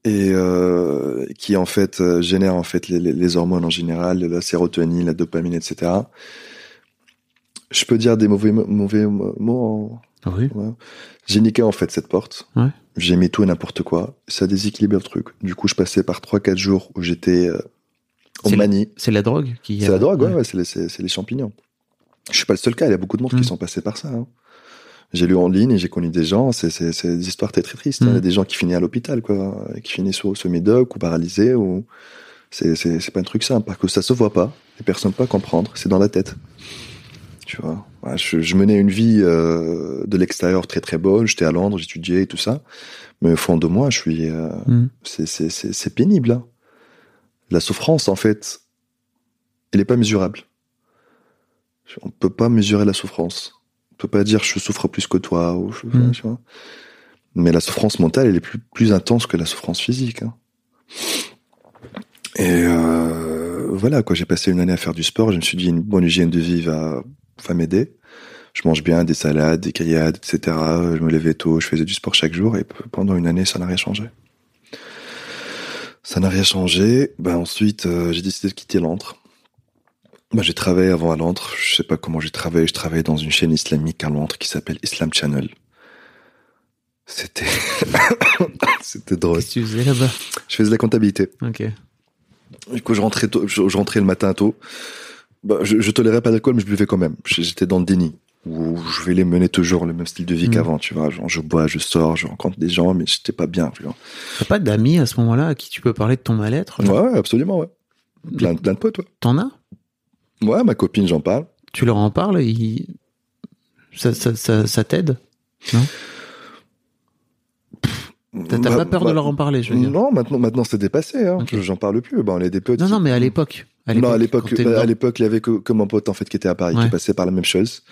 et euh, qui en fait euh, génère en fait les, les- les hormones en général, la sérotonine, la dopamine, etc. Je peux dire des mauvais mauvais mo- mots. en- Oui. ouais. J'ai niqué en fait cette porte. Ouais. J'ai mis tout et n'importe quoi. Ça déséquilibre le truc. Du coup, je passais par trois quatre jours où j'étais euh, en C'est la- manie. C'est la drogue qui. C'est la drogue, ouais, ouais, c'est les, champignons. Je suis pas le seul cas, il y a beaucoup de monde Mm. qui sont passés par ça. hein. J'ai lu en ligne et j'ai connu des gens, c'est des histoires très très tristes. hein. Mm. Il y a des gens qui finissent à l'hôpital, quoi, qui finissent sous, sous médoc ou paralysés. Ou... C'est pas un truc simple, parce que ça se voit pas, les personnes peuvent pas comprendre, c'est dans la tête. Tu vois, je, je menais une vie euh, de l'extérieur très très bonne, j'étais à Londres, j'étudiais et tout ça, mais au fond de moi, je suis, euh, Mm. c'est- pénible. hein. La souffrance, en fait, elle est pas mesurable. On peut pas mesurer la souffrance. On peut pas dire je souffre plus que toi. Ou je- Mm. tu vois. Mais la souffrance mentale, elle est plus, plus intense que la souffrance physique. hein. Et euh, voilà, quoi. J'ai passé une année à faire du sport. Je me suis dit une bonne hygiène de vie va, va m'aider. Je mange bien des salades, des grillades, etc. Je me levais tôt, je faisais du sport chaque jour et pendant une année, ça n'a rien changé. Ça n'a rien changé. Ben ensuite, euh, j'ai décidé de quitter Londres. Ben, j'ai travaillé avant à Londres. Je sais pas comment j'ai travaillé. Je travaillais dans une chaîne islamique à Londres qui s'appelle Islam Channel. C'était, c'était drôle. Qu'est-ce que tu faisais là-bas? Je faisais de la comptabilité. Ok. Du coup, je rentrais tôt, je, je rentrais le matin tôt. Bah, je, je tolérais pas d'alcool, mais je buvais quand même. J'étais dans le déni. Où je vais les mener toujours le même style de vie Mhm. qu'avant, tu vois. Genre, je bois, je sors, je rencontre des gens, mais j'étais pas bien, tu. T'as pas d'amis à ce moment-là à qui tu peux parler de ton mal-être Ouais, ouais, absolument, ouais. Plein, plein de potes, ouais. T'en as? Ouais, ma copine, j'en parle. Tu leur en parles ils... Ça, ça, ça, ça t'aide T'as t'as Bah, pas peur bah, de leur en parler, je veux dire? Non, maintenant, maintenant c'est dépassé. Hein. J'en parle plus. Bon, on est des. Non, non, mais à l'époque. non, à l'époque, bah, dedans. à l'époque, il y avait que, que mon pote en fait qui était à Paris, Ouais. qui passait par la même chose.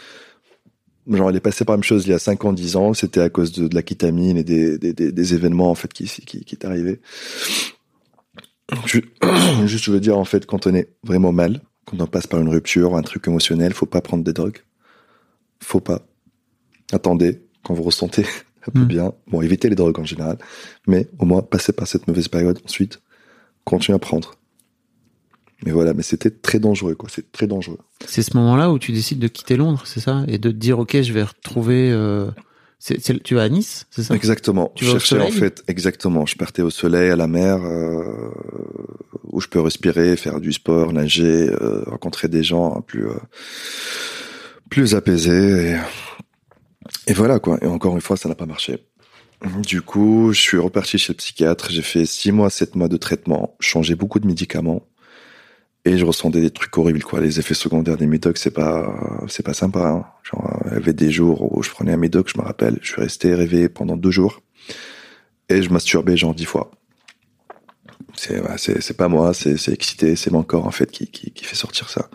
Genre, il est passé par la même chose il y a 5 ans, 10 ans. C'était à cause de, de la kétamine et des, des, des, des événements en fait qui, qui, qui est arrivé. Je- Juste, je veux dire en fait, quand on est vraiment mal, quand on passe par une rupture un truc émotionnel, faut pas prendre des drogues. Faut pas. Attendez, quand vous ressentez un peu Mm. bien. Bon, évitez les drogues en général, mais au moins passez par cette mauvaise période. Ensuite, continuez à prendre. Mais voilà, mais c'était très dangereux, quoi. C'est très dangereux. C'est ce moment-là où tu décides de quitter Londres, c'est ça? Et de te dire, ok, je vais retrouver. euh, tu vas à Nice, c'est ça? Exactement. Tu je cherchais en fait, exactement. Je partais au soleil, à la mer, euh, où je peux respirer, faire du sport, nager, euh, rencontrer des gens plus euh, plus apaisés. Et, et voilà quoi. Et encore une fois, ça n'a pas marché. Du coup, je suis reparti chez le psychiatre. J'ai fait six mois, sept mois de traitement, changé beaucoup de médicaments. Et je ressentais des trucs horribles, quoi. Les effets secondaires des médocs, c'est pas, c'est pas sympa. Hein. Genre, il y avait des jours où je prenais un médoc, je me rappelle, je suis resté réveillé pendant deux jours et je masturbais genre dix fois. C'est, bah, c'est, pas moi, c'est, c'est excité, c'est mon corps en fait qui, qui, qui fait sortir ça.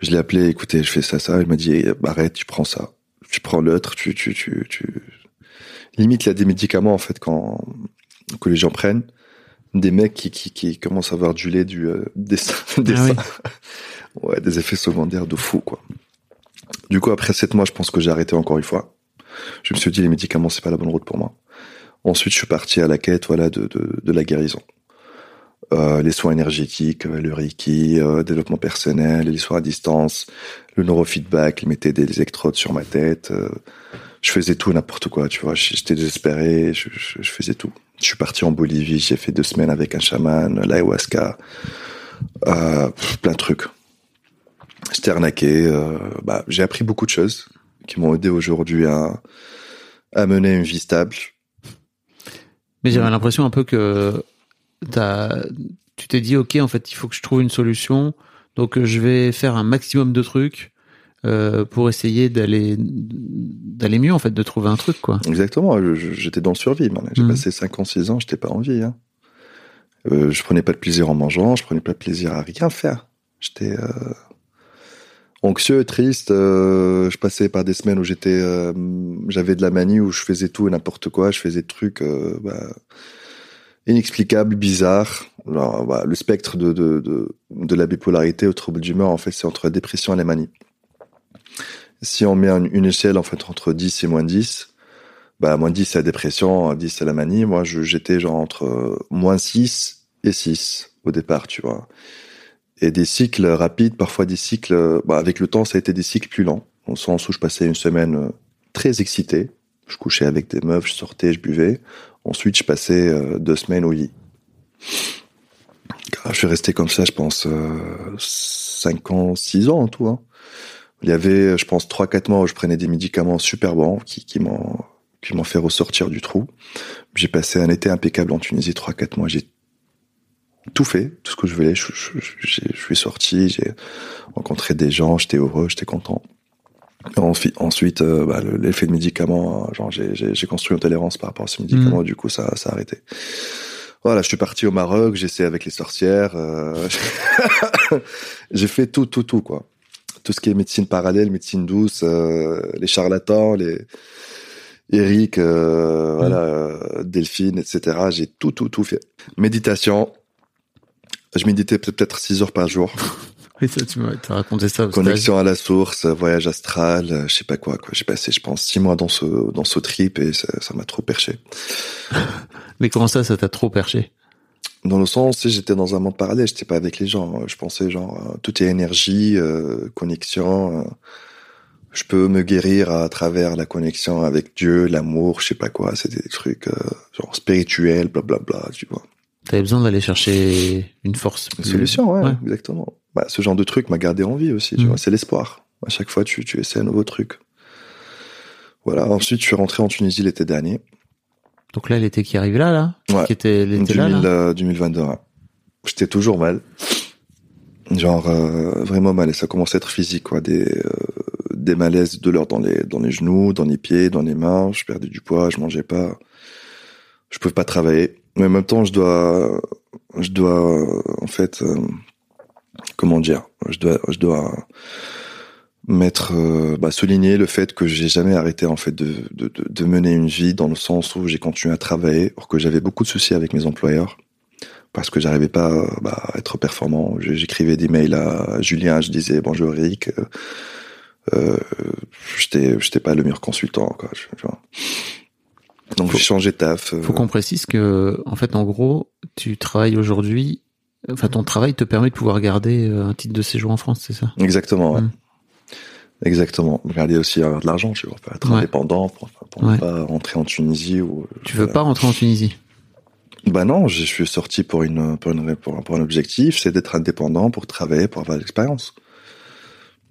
Je l'ai appelé, écoutez, je fais ça, ça. Il m'a dit, eh, bah, arrête, tu prends ça, tu prends l'autre, tu, tu, tu, tu. Limite, il y a des médicaments en fait quand que les gens prennent des mecs qui, qui, qui commencent à avoir du lait, du, euh, des, des Ah oui. Ouais, des effets secondaires de fou, quoi. Du coup, après sept mois, je pense que j'ai arrêté encore une fois. Je me suis dit, les médicaments, c'est pas la bonne route pour moi. Ensuite, je suis parti à la quête, voilà, de, de, de la guérison. Euh, les soins énergétiques, euh, le Reiki, euh, développement personnel, les soins à distance, le neurofeedback, ils mettaient des électrodes sur ma tête. euh, je faisais tout, n'importe quoi, tu vois. J'étais désespéré, je, je, je faisais tout. Je suis parti en Bolivie, j'ai fait deux semaines avec un chaman, l'ayahuasca, euh, plein de trucs. J'étais arnaqué. euh, bah, j'ai appris beaucoup de choses qui m'ont aidé aujourd'hui à, mener une vie stable. Mais j'avais l'impression un peu que tu t'es dit, ok, en fait, il faut que je trouve une solution. Donc, je vais faire un maximum de trucs euh, pour essayer d'aller d'aller mieux, en fait, de trouver un truc, quoi. Exactement. J'étais dans le survie. J'ai Mhm. passé 5 ans, 6 ans, j'étais pas en vie. Hein. Euh, je prenais pas de plaisir en mangeant, je prenais pas de plaisir à rien faire. J'étais euh, anxieux, triste. euh, je passais par des semaines où j'étais, euh, j'avais de la manie, où je faisais tout et n'importe quoi. Je faisais des trucs. bah, inexplicable, bizarre. Alors, voilà, le spectre de, de, de, de la bipolarité au trouble d'humeur, en fait, c'est entre la dépression et la manie. Si on met une, échelle, en fait, entre 10 et moins 10, bah, moins 10 c'est la dépression, 10 c'est la manie. Moi, j'étais genre entre euh, moins 6 et 6 au départ, tu vois. Et des cycles rapides, parfois des cycles, bah, avec le temps, ça a été des cycles plus lents. Au sens où je passais une semaine euh, très excité. Je couchais avec des meufs, je sortais, je buvais. Ensuite, je passais euh, deux semaines au lit. Je suis resté comme ça, je pense, euh, 5 ans, 6 ans en tout. Hein. Il y avait, je pense, 3-4 mois où je prenais des médicaments super bons qui, qui m'ont qui m'ont fait ressortir du trou. J'ai passé un été impeccable en Tunisie, 3-4 mois. J'ai tout fait, tout ce que je voulais. Je, je, je, je suis sorti, j'ai rencontré des gens, j'étais heureux, j'étais content. Ensuite, euh, bah, le- l'effet de médicaments, euh, genre j'ai- construit une tolérance par rapport à ces médicaments, du coup ça, ça a arrêté. Voilà, je suis parti au Maroc, j'ai essayé avec les sorcières, euh, j'ai fait tout, tout, tout quoi. Tout ce qui est médecine parallèle, médecine douce, euh, les charlatans, les Eric, euh, voilà, euh, Delphine, etc. J'ai tout, tout, tout fait. Méditation. Je méditais peut- peut-être 6 heures par jour. Oui, ça, tu m'as raconté ça. Connexion à la source, voyage astral, je sais pas quoi, quoi. J'ai passé, je pense, 6 mois dans ce, dans ce trip et ça ça m'a trop perché. Mais comment ça, ça t'a trop perché? Dans le sens, j'étais dans un monde parallèle, j'étais pas avec les gens. Je pensais genre, euh, tout est énergie, euh, connexion. euh, je peux me guérir à travers la connexion avec Dieu, l'amour, je sais pas quoi. C'était des trucs euh, genre spirituels, blablabla, tu vois. T'avais besoin d'aller chercher une force. Une solution, ouais, Ouais. exactement. Bah, ce genre de truc m'a gardé en vie aussi, tu Mhm. vois. C'est l'espoir. À chaque fois, tu, tu essaies un nouveau truc. Voilà. Ensuite, je suis rentré en Tunisie l'été dernier, Donc là, l'été qui arrive là, là Ouais. Qui était l'été 2000, là, là euh, 2022. ouais. J'étais toujours mal. Genre, euh, vraiment mal. Et ça commençait à être physique, quoi. Des, euh, des malaises, de douleurs dans les, dans les genoux, dans les pieds, dans les mains. Je perdais du poids, je mangeais pas. Je pouvais pas travailler. Mais en même temps, je dois, je dois, en fait, euh, comment dire, je dois, je dois mettre, euh, bah, souligner le fait que j'ai jamais arrêté en fait de, de, de, mener une vie dans le sens où j'ai continué à travailler, or que j'avais beaucoup de soucis avec mes employeurs parce que j'arrivais pas euh, bah, à être performant. J'écrivais des mails à Julien, je disais bonjour Eric, euh, euh, j'étais, j'étais pas le meilleur consultant quoi. je- tu vois. Donc j'ai changé de taf. euh, Faut qu'on précise que, en fait, en gros, tu travailles aujourd'hui. Enfin, ton travail te permet de pouvoir garder un titre de séjour en France, c'est ça? Exactement, ouais. Mm. Exactement. Regarder aussi avoir de l'argent, tu vois, pour être Ouais. indépendant, pour, pour Ouais. ne pas rentrer en Tunisie ou. Tu veux voilà. pas rentrer en Tunisie? Bah non, je suis sorti pour une pour une pour, un- pour un objectif, c'est d'être indépendant pour travailler, pour avoir de l'expérience.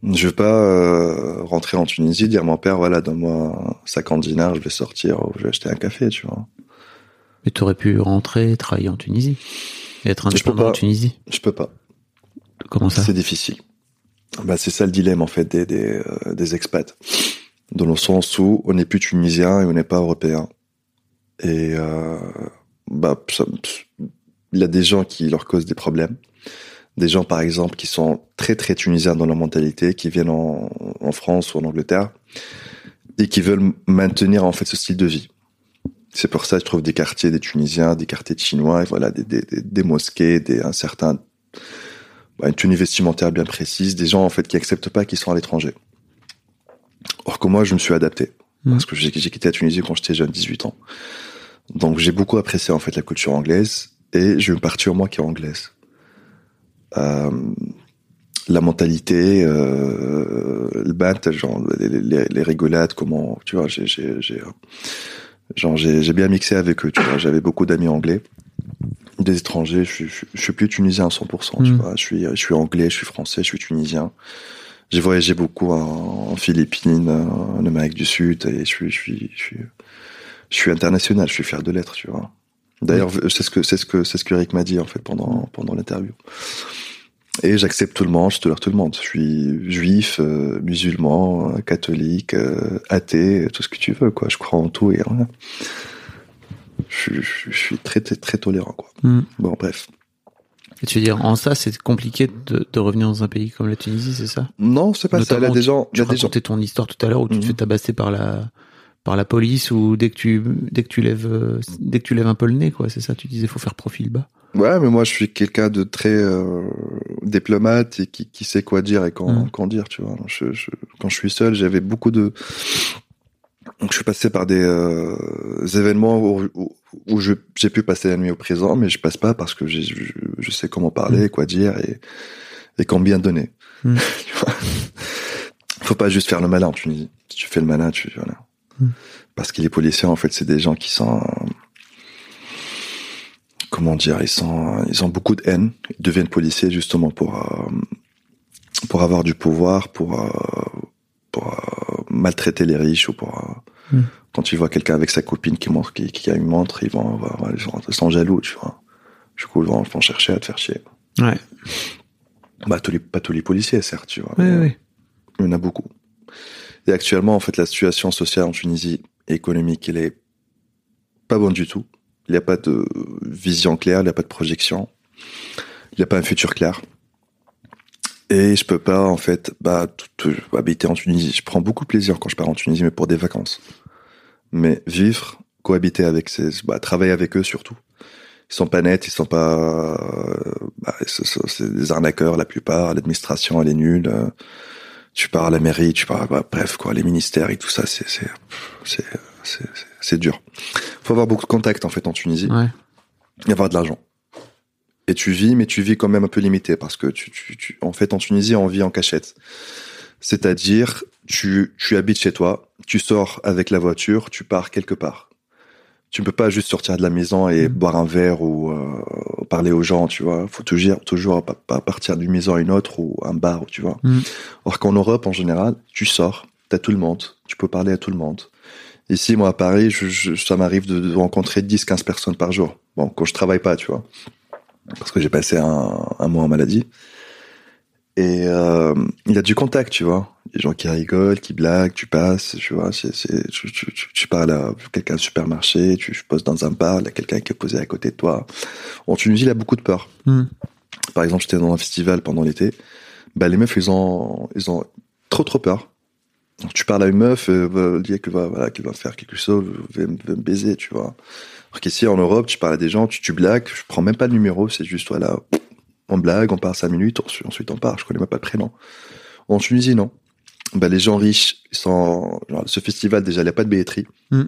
Je veux pas euh, rentrer en Tunisie, dire à mon père voilà donne-moi 50 dinars, je vais sortir ou je vais acheter un café, tu vois. Mais tu aurais pu rentrer, travailler en Tunisie et être Je peux indépendant pas. en Tunisie. Je peux pas. Comment ça? C'est difficile. Bah c'est ça le dilemme en fait des euh, des expats, dans le sens où on n'est plus tunisien et on n'est pas européen. Et euh, bah il y a des gens qui leur causent des problèmes. Des gens, par exemple, qui sont très très tunisiens dans leur mentalité, qui viennent en, France ou en Angleterre et qui veulent maintenir en fait ce style de vie. C'est pour ça que je trouve des quartiers des Tunisiens, des quartiers de Chinois, et voilà, des, des, des, mosquées, des, un certain, une tenue vestimentaire bien précise, des gens en fait qui acceptent pas qu'ils sont à l'étranger. Or que moi, je me suis adapté Mhm. parce que j'ai quitté la Tunisie quand j'étais jeune, 18 ans. Donc j'ai beaucoup apprécié en fait la culture anglaise et j'ai une partie en moi qui est anglaise. Euh, la mentalité, euh, le bat, genre les, les, les rigolades, comment, tu vois, j'ai bien mixé avec eux, tu vois. J'avais beaucoup d'amis anglais, des étrangers. Je suis, je, je suis plus tunisien à 100%, tu Mm. vois. Je suis, je suis anglais, je suis français, je suis tunisien. J'ai voyagé beaucoup en, en Philippines, en Amérique du Sud, et je suis, je suis, je suis, je suis international. Je suis fier de l'être, tu vois. D'ailleurs, c'est ce que c'est ce que c'est ce que Eric m'a dit en fait pendant pendant l'interview. Et j'accepte tout le monde, je tolère tout le monde. Je suis juif, euh, musulman, euh, catholique, euh, athée, tout ce que tu veux, quoi. Je crois en tout et en rien. Je, je- je suis très, très, très tolérant, quoi. Hmm. Bon, bref. Et tu veux dire, en ça, c'est compliqué de, de revenir dans un pays comme la Tunisie, c'est ça? Non, c'est pas ça. Notamment, des gens, il y Tu a des gens. racontais ton histoire tout à l'heure où tu te Mhm. fais tabasser par la par la police ou dès que tu dès que tu lèves euh, dès que tu lèves un peu le nez quoi c'est ça tu disais faut faire profil bas Ouais, mais moi je suis quelqu'un de très euh, diplomate et qui, qui sait quoi dire et quand, Mm. quand dire, tu vois. Je, je- quand je suis seul, j'avais beaucoup de. Donc je suis passé par des euh, événements où, où, où j'ai pu passer la nuit au présent, mais je passe pas parce que je, je sais comment parler, quoi dire et, et combien donner. Mm. Vois? Faut pas juste faire le malin en Tunisie. Si tu fais le malin, tu voilà. Mm. Parce que les policiers, en fait, c'est des gens qui sont comment dire, ils sont, ils ont beaucoup de haine. Ils deviennent policiers justement pour euh, pour avoir du pouvoir, pour euh, pour euh, maltraiter les riches ou pour euh, Mm. quand ils voient quelqu'un avec sa copine qui montre qui, qui a une montre, ils vont, vont- vont- ils sont- jaloux, tu vois. Du coup, ils vont, ils vont chercher à te faire chier. ouais Bah, tous les, pas tous les policiers, certes, tu vois. ouais mais ouais Il y en a beaucoup. Et actuellement, en fait, la situation sociale en Tunisie, économique, elle est pas bonne du tout. Il n'y a pas de vision claire, il n'y a pas de projection. Il n'y a pas un futur clair. Et je peux pas, en fait, bah, tout- tout- habiter en Tunisie. Je prends beaucoup de plaisir quand je pars en Tunisie, mais pour des vacances. Mais vivre, cohabiter avec ces, bah, travailler avec eux surtout. Ils sont pas nets, ils sont pas, euh, bah, c'est- des arnaqueurs la plupart. L'administration, elle est nulle. tu pars à la mairie, tu pars, bah, bref, quoi, les ministères et tout ça, c'est, c'est, c'est, c'est, c'est- c'est dur. Faut avoir beaucoup de contacts, en fait, en Tunisie ouais et avoir de l'argent. Et tu vis, mais tu vis quand même un peu limité parce que tu, tu, tu- en fait, en Tunisie, on vit en cachette. C'est-à-dire, tu, tu habites chez toi, tu sors avec la voiture, tu pars quelque part. Tu ne peux pas juste sortir de la maison et Mhm. boire un verre ou euh, parler aux gens, tu vois. Faut toujours, toujours partir d'une maison à une autre ou un bar, tu vois. Mhm. Or qu'en Europe, en général, tu sors, t'as tout le monde, tu peux parler à tout le monde. Ici, moi, à Paris, je, je- ça m'arrive de, de rencontrer 10, 15 personnes par jour. Bon, quand je travaille pas, tu vois. Parce que j'ai passé un, un mois en maladie. Et euh, il y a du contact, tu vois. Les gens qui rigolent, qui blaguent, tu passes, tu vois. Tu, tu, tu, tu parles à quelqu'un au supermarché, tu poses dans un bar, il y a quelqu'un qui est posé à côté de toi. En Tunisie, il a beaucoup de peur. Hmm. Par exemple, j'étais dans un festival pendant l'été. Bah, les meufs, ils ont, ils ont trop, trop peur. Donc, tu parles à une meuf, euh, va dire qu'elle va, voilà, qu'elle va faire quelque chose, va, me- va me baiser, tu vois. Alors qu'ici, en Europe, tu parles à des gens, tu, tu blagues, je prends même pas de numéro, c'est juste, voilà, on blague, on part cinq minutes, ensuite, ensuite on part, je connais même pas le prénom. En Tunisie, non. Bah, les gens riches, sont, genre, ce festival, déjà, il n'y a pas de billetterie. Mm.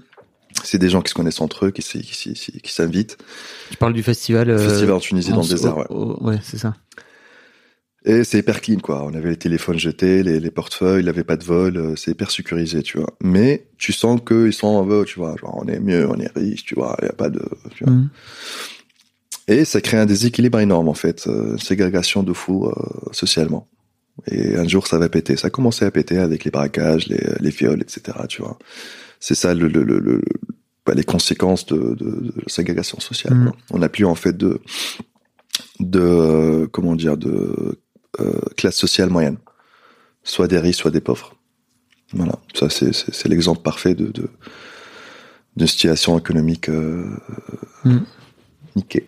C'est des gens qui se connaissent entre eux, qui, s- qui, s- qui, qui s'invitent. tu parles du festival euh, Festival en Tunisie, dans le désert, ouais. ouais c'est ça Et c'est hyper clean, quoi. On avait les téléphones jetés, les, les portefeuilles, il n'y avait pas de vol, euh, c'est hyper sécurisé, tu vois. Mais tu sens qu'ils sont en veut, tu vois. Genre, on est mieux, on est riche, tu vois, il n'y a pas de... tu vois. Hmm. Et ça crée un déséquilibre énorme, en fait. euh, une ségrégation de fou euh, socialement. Et un jour, ça va péter. Ça a commencé à péter avec les braquages, les, les viols, etc., tu vois. C'est ça, le, le, le, le- bah, les conséquences de, de, de la ségrégation sociale. Mm. On n'a plus, en fait, de... de euh, comment dire, de euh, classe sociale moyenne. Soit des riches, soit des pauvres. Voilà. Ça, c'est, l'exemple parfait de, situation économique euh, Mm. niquée.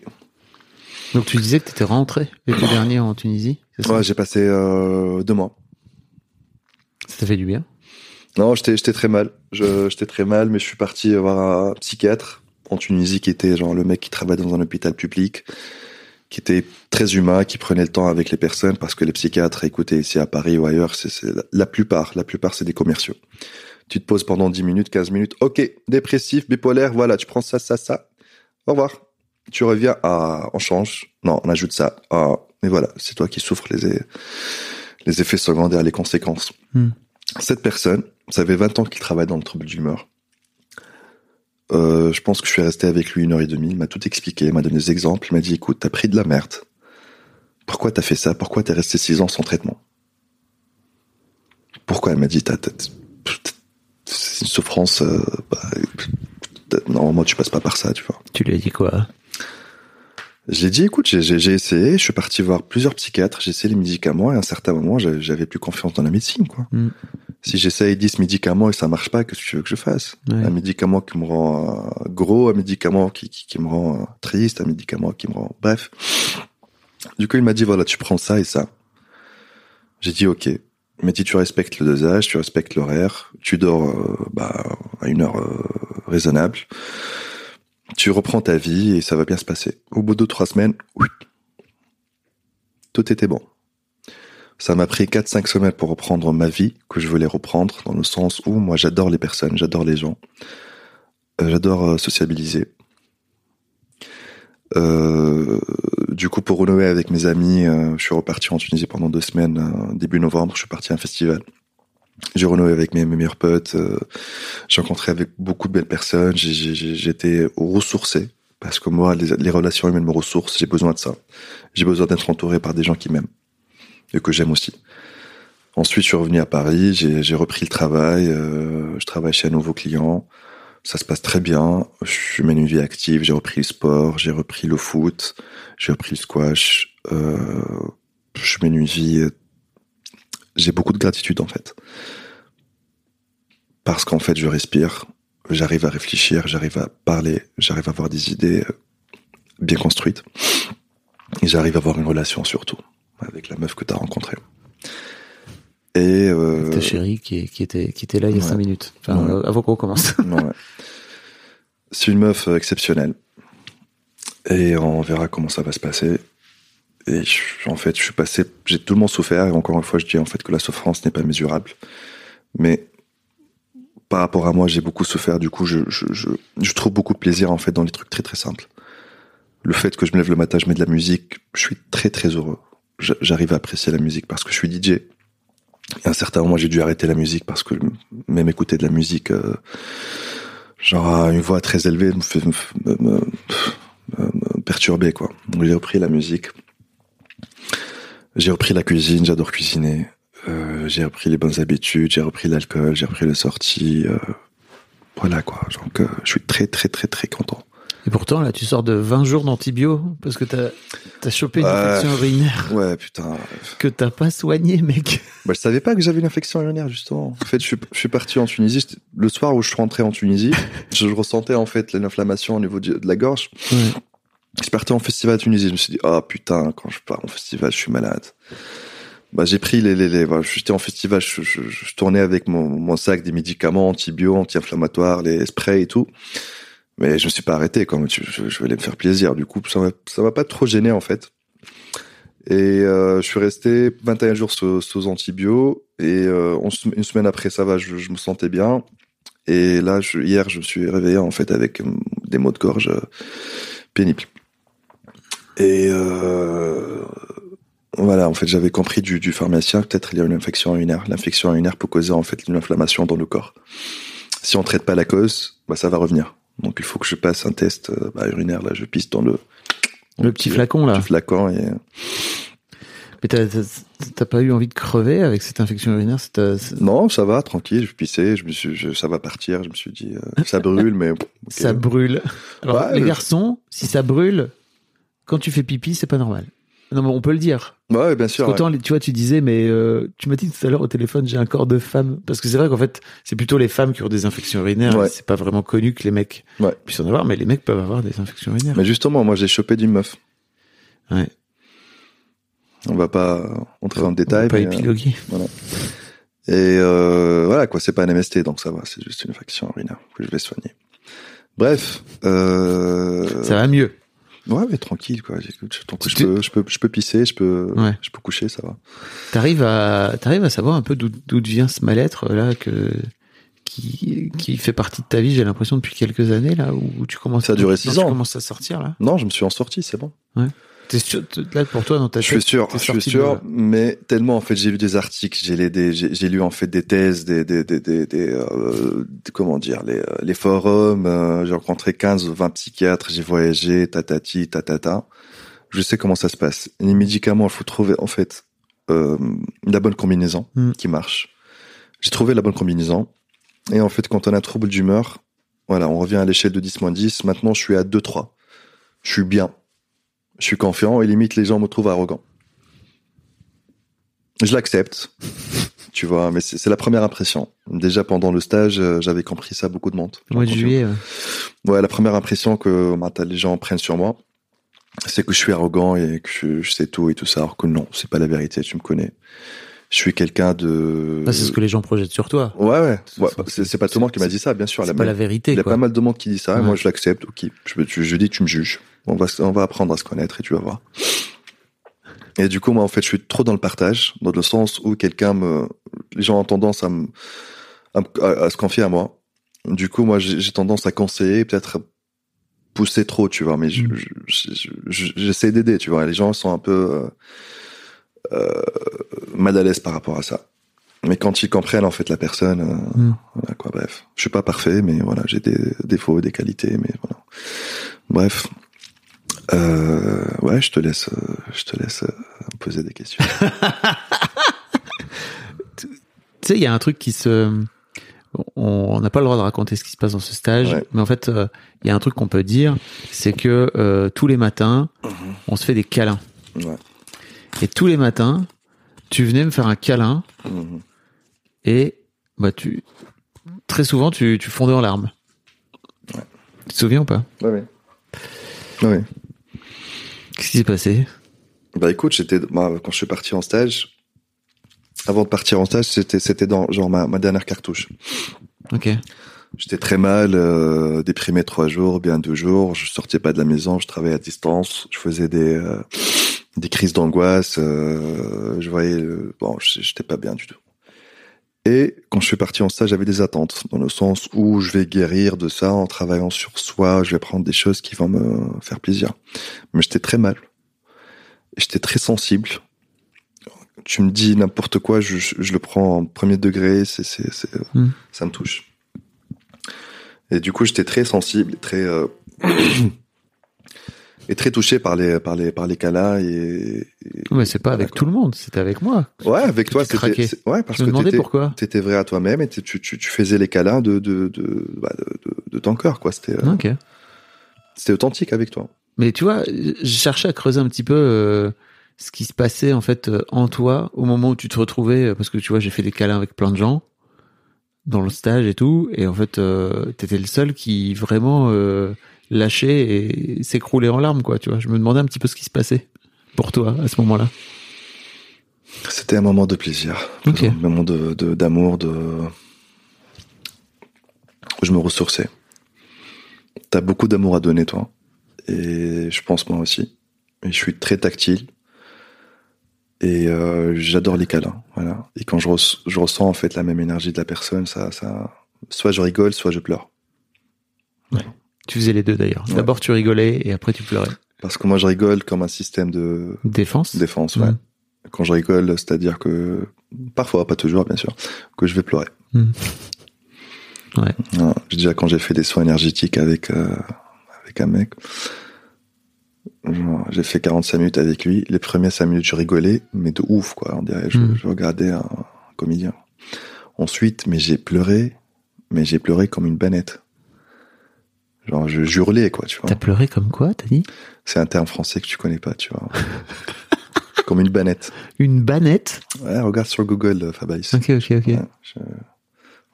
donc tu disais que tu étais rentré l'été dernier en Tunisie c'est ça? Ouais, j'ai passé euh, deux mois. ça t'a fait du bien? Non, j'étais, j'étais très mal. Je, j'étais très mal, mais je suis parti voir un psychiatre en Tunisie qui était genre le mec qui travaille dans un hôpital public, qui était très humain, qui prenait le temps avec les personnes parce que les psychiatres, écoutez, ici à Paris ou ailleurs, c'est, la, plupart, la plupart, c'est des commerciaux. Tu te poses pendant 10 minutes, 15 minutes. Ok, dépressif, bipolaire, voilà, tu prends ça, ça, ça. Au revoir. Tu reviens, ah, on change. Non, on ajoute ça. Ah, mais voilà, c'est toi qui souffres les, les effets secondaires, les conséquences. Hmm. Cette personne, ça fait 20 ans qu'il travaille dans le trouble d'humeur. Euh, je pense que je suis resté avec lui une heure et demie. Il m'a tout expliqué, il m'a donné des exemples. Il m'a dit, écoute, t'as pris de la merde. Pourquoi t'as fait ça? Pourquoi t'es resté six ans sans traitement? Pourquoi? Elle m'a dit, t'as, c'est une souffrance. euh, bah, tu passes pas par ça, tu vois. tu lui as dit quoi? J'ai dit, écoute, j'ai, essayé. Je suis parti voir plusieurs psychiatres. J'ai essayé les médicaments et à un certain moment, j'avais, plus confiance dans la médecine, quoi. Mm. Si j'essaye 10 médicaments et ça marche pas, qu'est-ce que tu veux que je fasse? Ouais. Un médicament qui me rend euh, gros, un médicament qui, qui, qui me rend euh, triste, un médicament qui me rend... Bref. Du coup, il m'a dit, voilà, tu prends ça et ça. J'ai dit, ok. Mais si tu respectes le dosage, tu respectes l'horaire, tu dors euh, bah, à une heure euh, raisonnable, tu reprends ta vie et ça va bien se passer. Au bout de trois semaines, oui, tout était bon. Ça m'a pris 4-5 semaines pour reprendre ma vie que je voulais reprendre, dans le sens où moi j'adore les personnes, j'adore les gens, euh, j'adore euh, sociabiliser. Euh, du coup, pour renouer avec mes amis, je suis reparti en Tunisie pendant deux semaines, début novembre, je suis parti à un festival. J'ai renoué avec mes, meilleurs potes, euh, j'ai rencontré avec beaucoup de belles personnes, j'étais ressourcé, parce que moi, les, les relations humaines me ressourcent, j'ai besoin de ça. J'ai besoin d'être entouré par des gens qui m'aiment et que j'aime aussi. Ensuite, je suis revenu à Paris, j'ai repris le travail, euh, je travaille chez un nouveau client, ça se passe très bien, je mène une vie active, j'ai repris le sport, j'ai repris le foot, j'ai repris le squash, euh, je mène une vie, j'ai beaucoup de gratitude en fait. Parce qu'en fait, je respire, j'arrive à réfléchir, j'arrive à parler, j'arrive à avoir des idées euh, bien construites, et j'arrive à avoir une relation surtout avec la meuf que tu as rencontrée. Et euh, Ta chérie qui, qui était, qui était là il y a ouais. 5 minutes. Enfin, Ouais. euh, avant qu'on commence. Ouais. C'est une meuf euh, exceptionnelle. Et on verra comment ça va se passer. Et en fait, je suis passé, j'ai tellement souffert, et encore une fois, je dis en fait que la souffrance n'est pas mesurable. Mais par rapport à moi, j'ai beaucoup souffert. Du coup, je, je, je, trouve beaucoup de plaisir en fait dans les trucs très très simples. Le fait que je me lève le matin, je mets de la musique, je suis très très heureux. J'arrive à apprécier la musique parce que je suis DJ. Et à un certain moment, j'ai dû arrêter la musique parce que même écouter de la musique, euh, genre une voix très élevée, me fait me- me perturber quoi. Donc j'ai repris la musique, j'ai repris la cuisine, j'adore cuisiner, Euh, j'ai repris les bonnes habitudes, j'ai repris l'alcool, j'ai repris les sorties, euh, voilà quoi. Donc euh, je suis très très très très content. Et pourtant, là, tu sors de 20 jours d'antibio parce que t'as as chopé une Ouais. infection urinaire Ouais putain. que t'as pas soignée, mec. Bah, je savais pas que j'avais une infection urinaire justement. En fait, je suis, je suis parti en Tunisie. Le soir où je suis rentré en Tunisie, je ressentais en fait l'inflammation au niveau de la gorge. Je parti en festival à Tunisie. Je me suis dit, ah putain, quand je pars en festival, je suis malade. Bah, j'ai pris les, les, les j'étais en festival, je, tournais avec mon, sac des médicaments antibio, anti-inflammatoires, les sprays et tout. Mais je me suis pas arrêté, comme je, je, voulais me faire plaisir. Du coup, ça m'a, ça m'a pas trop gêné, en fait. Et euh, je suis resté 21 jours sous, sous antibio. Et euh, une semaine après, ça va, je, me sentais bien. Et là, hier, je me suis réveillé, en fait, avec euh, des maux de gorge pénibles. Et euh, voilà, en fait, j'avais compris du, du pharmacien peut-être il y a une infection urinaire. L'infection urinaire peut causer en fait une inflammation dans le corps. Si on traite pas la cause, bah, ça va revenir. Donc il faut que je passe un test euh, bah, urinaire. Là, je pisse dans le Le petit flacon, là. petit flacon et Mais t'as- pas eu envie de crever avec cette infection urinaire euh, non, ça va, tranquille. Je pissais, je me suis, je- ça va partir. Je me suis dit, euh, ça brûle, mais. Ça brûle. Alors, Ouais, les le- garçons, si ça brûle, quand tu fais pipi, c'est pas normal. Non, mais on peut le dire. Ouais, bien sûr. Parce tu vois, tu disais, mais euh, tu m'as dit tout à l'heure au téléphone, j'ai un corps de femme. Parce que c'est vrai qu'en fait, c'est plutôt les femmes qui ont des infections urinaires. Ouais. C'est pas vraiment connu que les mecs Ouais. puissent en avoir, mais les mecs peuvent avoir des infections urinaires. Mais justement, moi, j'ai chopé d'une meuf. Ouais. On va pas entrer en On va détail. pas euh, épiloguer. Et euh, voilà quoi, c'est pas un MST donc ça va, c'est juste une infection urinaire que je vais soigner. Bref. Ça va mieux. Ouais mais tranquille quoi. J'écoute, Tu je peux, je peux, je peux pisser, je peux, Ouais. je peux coucher, ça va. T'arrives à, t'arrives à savoir un peu d'où, vient ce mal-être là que qui, qui fait partie de ta vie. J'ai l'impression depuis quelques années là où tu commences. Ça a duré six tu ans. commences à sortir là? Non, je me suis en sorti, c'est bon. T'es sûr, là pour toi dans ta Je tête. suis sûr, je suis de sûr, là. mais tellement en fait j'ai lu des articles, j'ai lu en fait des thèses, des, des, des, des, des, euh, comment dire, les, euh, les forums. euh, j'ai rencontré 15 ou 20 psychiatres, j'ai voyagé, tatati, tatata. Je sais comment ça se passe. Les médicaments, il faut trouver en fait euh, la bonne combinaison Mm. qui marche. J'ai trouvé la bonne combinaison. Et en fait, quand on a un trouble d'humeur, voilà, on revient à l'échelle de 10-10. Maintenant, je suis à 2-3. Je suis bien. Je suis confiant et limite, les gens me trouvent arrogant. Je l'accepte, tu vois, mais c'est la première impression. Déjà pendant le stage, euh, j'avais compris ça, beaucoup de monde. Au mois de juillet. ouais. Ouais, la première impression que bah, les gens prennent sur moi, c'est que je suis arrogant et que je, je sais tout et tout ça, alors que non, c'est pas la vérité, tu me connais. Je suis quelqu'un de. Ah, c'est ce que les gens projettent sur toi. Ouais, ouais. C'est- ouais, c'est- pas tout le monde qui m'a dit ça, bien sûr. Il y C'est a pas la vérité, Il y a quoi. pas mal de monde qui dit ça, et moi je l'accepte. Ok, je, je, je dis tu me juges. On va, on va apprendre à se connaître et tu vas voir. Et du coup, moi, en fait, je suis trop dans le partage, dans le sens où quelqu'un me, les gens ont tendance à me, à, se confier à moi. Du coup, moi, j'ai tendance à conseiller, peut-être pousser trop, tu vois. Mais Mm. je- je- je- j'essaie d'aider, tu vois. Les gens sont un peu euh, euh, mal à l'aise par rapport à ça. Mais quand ils comprennent en fait la personne, euh, Mm. voilà quoi. Bref, je suis pas parfait, mais voilà, j'ai des défauts, des qualités, mais voilà. Bref, euh, ouais, je te laisse, euh, je te laisse euh, poser des questions. Tu sais, il y a un truc qui se. On n'a pas le droit de raconter ce qui se passe dans ce stage, Ouais. mais en fait, euh, il y a un truc qu'on peut dire, c'est que euh, tous les matins, on se fait des câlins. Ouais. Et tous les matins, tu venais me faire un câlin Mhm. et bah tu très souvent tu, tu fondais en larmes. Tu te souviens ou pas? Ouais, ouais. Qu'est-ce qui s'est passé? Bah écoute, j'étais bah, quand je suis parti en stage. Avant de partir en stage, c'était c'était dans genre ma, ma dernière cartouche. Ok. J'étais très mal, euh, déprimé trois jours, bien deux jours. Je sortais pas de la maison, je travaillais à distance, je faisais des euh, des crises d'angoisse. euh, je voyais, bon, j'étais pas bien du tout. Et quand je suis parti en stage, j'avais des attentes dans le sens où je vais guérir de ça en travaillant sur soi. Je vais prendre des choses qui vont me faire plaisir. Mais j'étais très mal. J'étais très sensible. Tu me dis n'importe quoi, je, le prends en premier degré. C'est c'est c'est Hmm. ça me touche. Et du coup, j'étais très sensible, très euh, et très touché par les par les par les cas-là et, et- Mais c'est pas avec tout le monde, c'était avec moi. ouais avec toi c'était ouais parce Je me que demandais t'étais pourquoi. t'étais vrai à toi-même et tu, tu tu faisais les câlins de de de bah, de, de, de ton cœur quoi c'était euh, Ok. c'était authentique avec toi Mais tu vois, je cherchais à creuser un petit peu euh, ce qui se passait en fait euh, en toi au moment où tu te retrouvais, euh, parce que tu vois, j'ai fait des câlins avec plein de gens dans le stage et tout, et en fait, euh, t'étais le seul qui vraiment lâchait et s'écroulait en larmes, quoi. Tu vois, je me demandais un petit peu ce qui se passait pour toi à ce moment-là. c'était un moment de plaisir. Un moment de de- d'amour de où je me ressourçais. T'as beaucoup d'amour à donner toi. Et je pense moi aussi. Et je suis très tactile. Et euh, j'adore les câlins voilà. Et quand je, res- je ressens en fait la même énergie de la personne ça ça soit je rigole soit je pleure Tu faisais les deux d'ailleurs. Ouais. D'abord tu rigolais et après tu pleurais. parce que moi je rigole comme un système de Défense. défense ouais Mhm. quand je rigole c'est-à-dire que parfois pas toujours bien sûr que je vais pleurer Mhm. Ouais. Déjà quand j'ai fait des soins énergétiques avec euh, avec un mec j'ai fait 45 minutes avec lui les premières 5 minutes je rigolais mais de ouf quoi on dirait je, Mhm. je regardais un, comédien ensuite mais j'ai pleuré mais j'ai pleuré comme une banette genre je hurlais quoi tu vois T'as pleuré comme quoi, t'as dit? C'est un terme français que tu connais pas tu vois comme une banette Une banette? ouais regarde sur Google euh, Fabrice Ok, ok, ok. Ouais, je-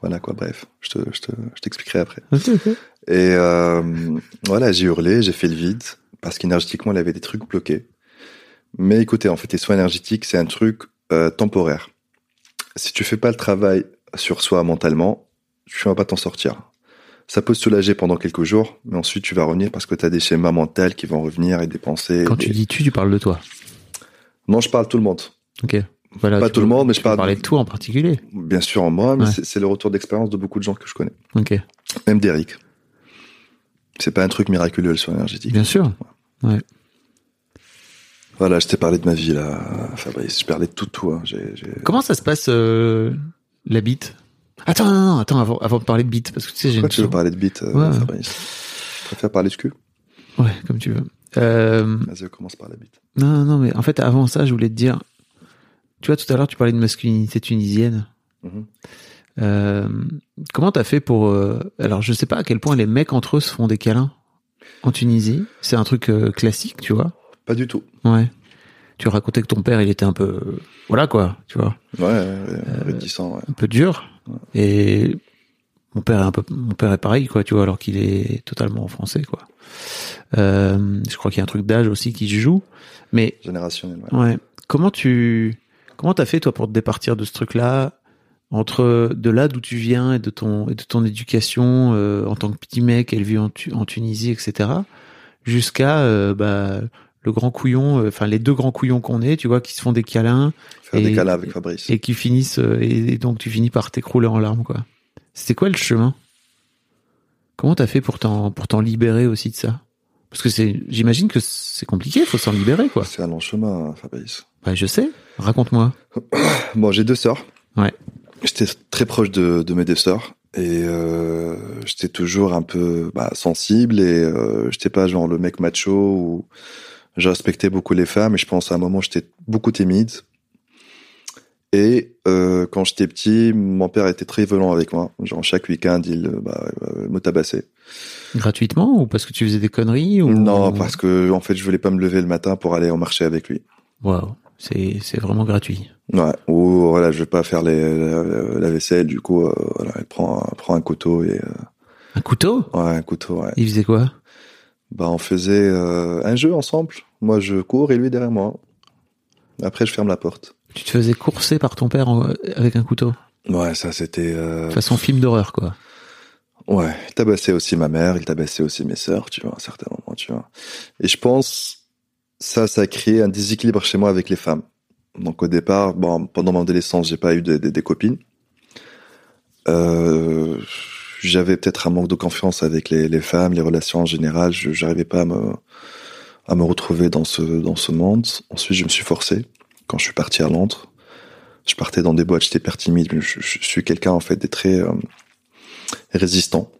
Voilà quoi, bref, je te, je te, je t'expliquerai après. Ok, ok. Et euh, voilà, j'ai hurlé, j'ai fait le vide parce qu'énergétiquement, il avait des trucs bloqués. Mais écoutez, en fait, les soins énergétiques, c'est un truc euh, temporaire. Si tu fais pas le travail sur soi mentalement, tu vas pas t'en sortir. Ça peut soulager pendant quelques jours, mais ensuite tu vas revenir parce que tu as des schémas mentaux qui vont revenir et des pensées. Quand des- tu dis tu, tu parles de toi. Non, je parle tout le monde. Ok. Voilà, Pas tout peux- le monde, mais je parle- parler de toi en particulier. Bien sûr en moi, mais Ouais. c'est- le retour d'expérience de beaucoup de gens que je connais. Ok. Même d'Eric. C'est pas un truc miraculeux le soin énergétique. Bien sûr. Voilà, je t'ai parlé de ma vie là, Fabrice. Je parlais de tout, tout. Hein. Comment ça se passe euh, la bite? Attends, non, non, attends, avant, avant de parler de bite, parce que tu sais, j'ai Pourquoi une tu veux parler de bite, euh, Ouais. Fabrice? Je préfère parler de cul. Ouais, comme tu veux. Euh, Vas-y, commence par la bite. non, non, mais en fait, avant ça, je voulais te dire. Tu vois, tout à l'heure, tu parlais de masculinité tunisienne. Mhm. Euh, comment t'as fait pour euh, Alors, je sais pas à quel point les mecs entre eux se font des câlins en Tunisie. C'est un truc euh, classique, tu vois. Pas du tout. Ouais. Tu racontais que ton père, il était un peu, euh, voilà quoi, tu vois, Ouais, ouais, Euh, ouais, réticent, ouais. un peu dur. Et mon père est un peu, mon père est pareil, quoi, tu vois, alors qu'il est totalement français, quoi. Euh, je crois qu'il y a un truc d'âge aussi qui joue. Mais Générationnel, ouais. ouais, comment tu, Comment t'as fait toi pour te départir de ce truc-là entre de là d'où tu viens et de ton et de ton éducation euh, en tant que petit mec élevé en, Tu- en Tunisie, etc. Jusqu'à euh, bah, le grand couillon, euh, enfin les deux grands couillons qu'on est, tu vois, qui se font des câlins Faire des Et- câlins avec Fabrice. et qui finissent euh, et, et donc tu finis par t'écrouler en larmes, quoi. C'était quoi le chemin? Comment t'as fait pour t'en pour t'en libérer aussi de ça? Parce que c'est, j'imagine que c'est compliqué, faut s'en libérer, quoi. C'est un long chemin, Fabrice. Ouais, je sais. Raconte-moi. Bon, j'ai deux sœurs. Ouais. J'étais très proche de, de mes deux sœurs et euh, j'étais toujours un peu bah, sensible et euh, j'étais pas genre le mec macho ou je respectais beaucoup les femmes et je pense à un moment j'étais beaucoup timide. Et euh, quand j'étais petit, mon père était très violent avec moi. Genre chaque week-end, il euh, bah, euh, me tabassait. Gratuitement ou parce que tu faisais des conneries ou Non, parce que en fait, je voulais pas me lever le matin pour aller au marché avec lui. Waouh, c'est c'est vraiment gratuit. Ouais. Ou voilà, je vais pas faire les, la, la vaisselle. Du coup, euh, voilà, elle prend, prend un couteau et euh, Un couteau? Ouais, un couteau. Ouais. Il faisait quoi? Bah, on faisait euh, un jeu ensemble. Moi, je cours et lui derrière moi. Après, je ferme la porte. Tu te faisais courser par ton père en- avec un couteau? Ouais, ça c'était. Euh... Façon film d'horreur, quoi. Ouais, il tabassait aussi ma mère, il tabassait aussi mes sœurs, tu vois, à un certain moment, tu vois. Et je pense, ça, ça a créé un déséquilibre chez moi avec les femmes. Donc au départ, bon, pendant mon adolescence, j'ai pas eu des, des, des copines. Euh, j'avais peut-être un manque de confiance avec les, femmes, les relations en général. Je j'arrivais pas à me à me retrouver dans ce dans ce monde. Ensuite, je me suis forcé quand je suis parti à Londres. Je partais dans des boîtes, j'étais hyper timide. Je, suis quelqu'un en fait des très euh, résistant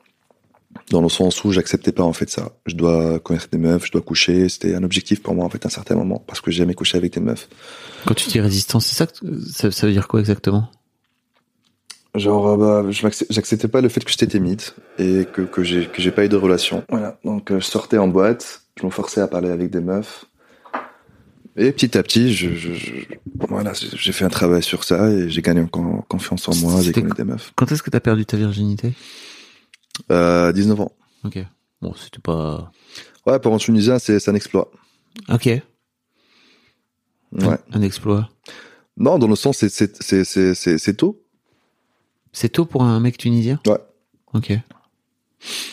dans le sens où j'acceptais pas en fait ça. Je dois connaître des meufs, je dois coucher. C'était un objectif pour moi en fait à un certain moment parce que j'aimais coucher avec des meufs. Quand tu dis résistance, c'est ça, que- ça ça veut dire quoi exactement? Genre, euh, bah, je j'acceptais pas le fait que j'étais timide et que, que j'ai que j'ai pas eu de relation. Voilà. Donc euh, je sortais en boîte, je me forçais à parler avec des meufs. Et petit à petit, je, je, je- voilà, j'ai fait un travail sur ça et j'ai gagné en con- confiance en moi, connu des meufs. Quand est-ce que t'as perdu ta virginité? Euh, 19 ans. Ok. Bon, c'était pas... Ouais, pour un Tunisien, c'est un exploit. Ok. Ouais. Un, un exploit? Non, dans le sens, c'est c'est c'est c'est c'est c'est tôt. C'est tôt pour un mec tunisien? Ouais. Ok.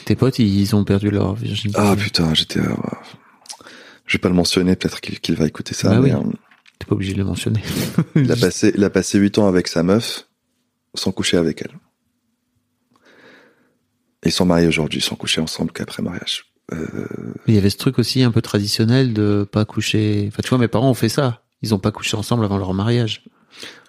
Tes potes, ils ont perdu leur virginité. Ah putain, j'étais. euh, je vais pas le mentionner, peut-être qu'il va écouter ça. Bah mais, oui. euh, T'es pas obligé de le mentionner. il a passé, il a passé 8 ans avec sa meuf, sans coucher avec elle. Ils sont mariés aujourd'hui, ils sont couchés ensemble qu'après mariage. Euh, Il y avait ce truc aussi un peu traditionnel de pas coucher. Enfin, tu vois, mes parents ont fait ça. Ils ont pas couché ensemble avant leur mariage.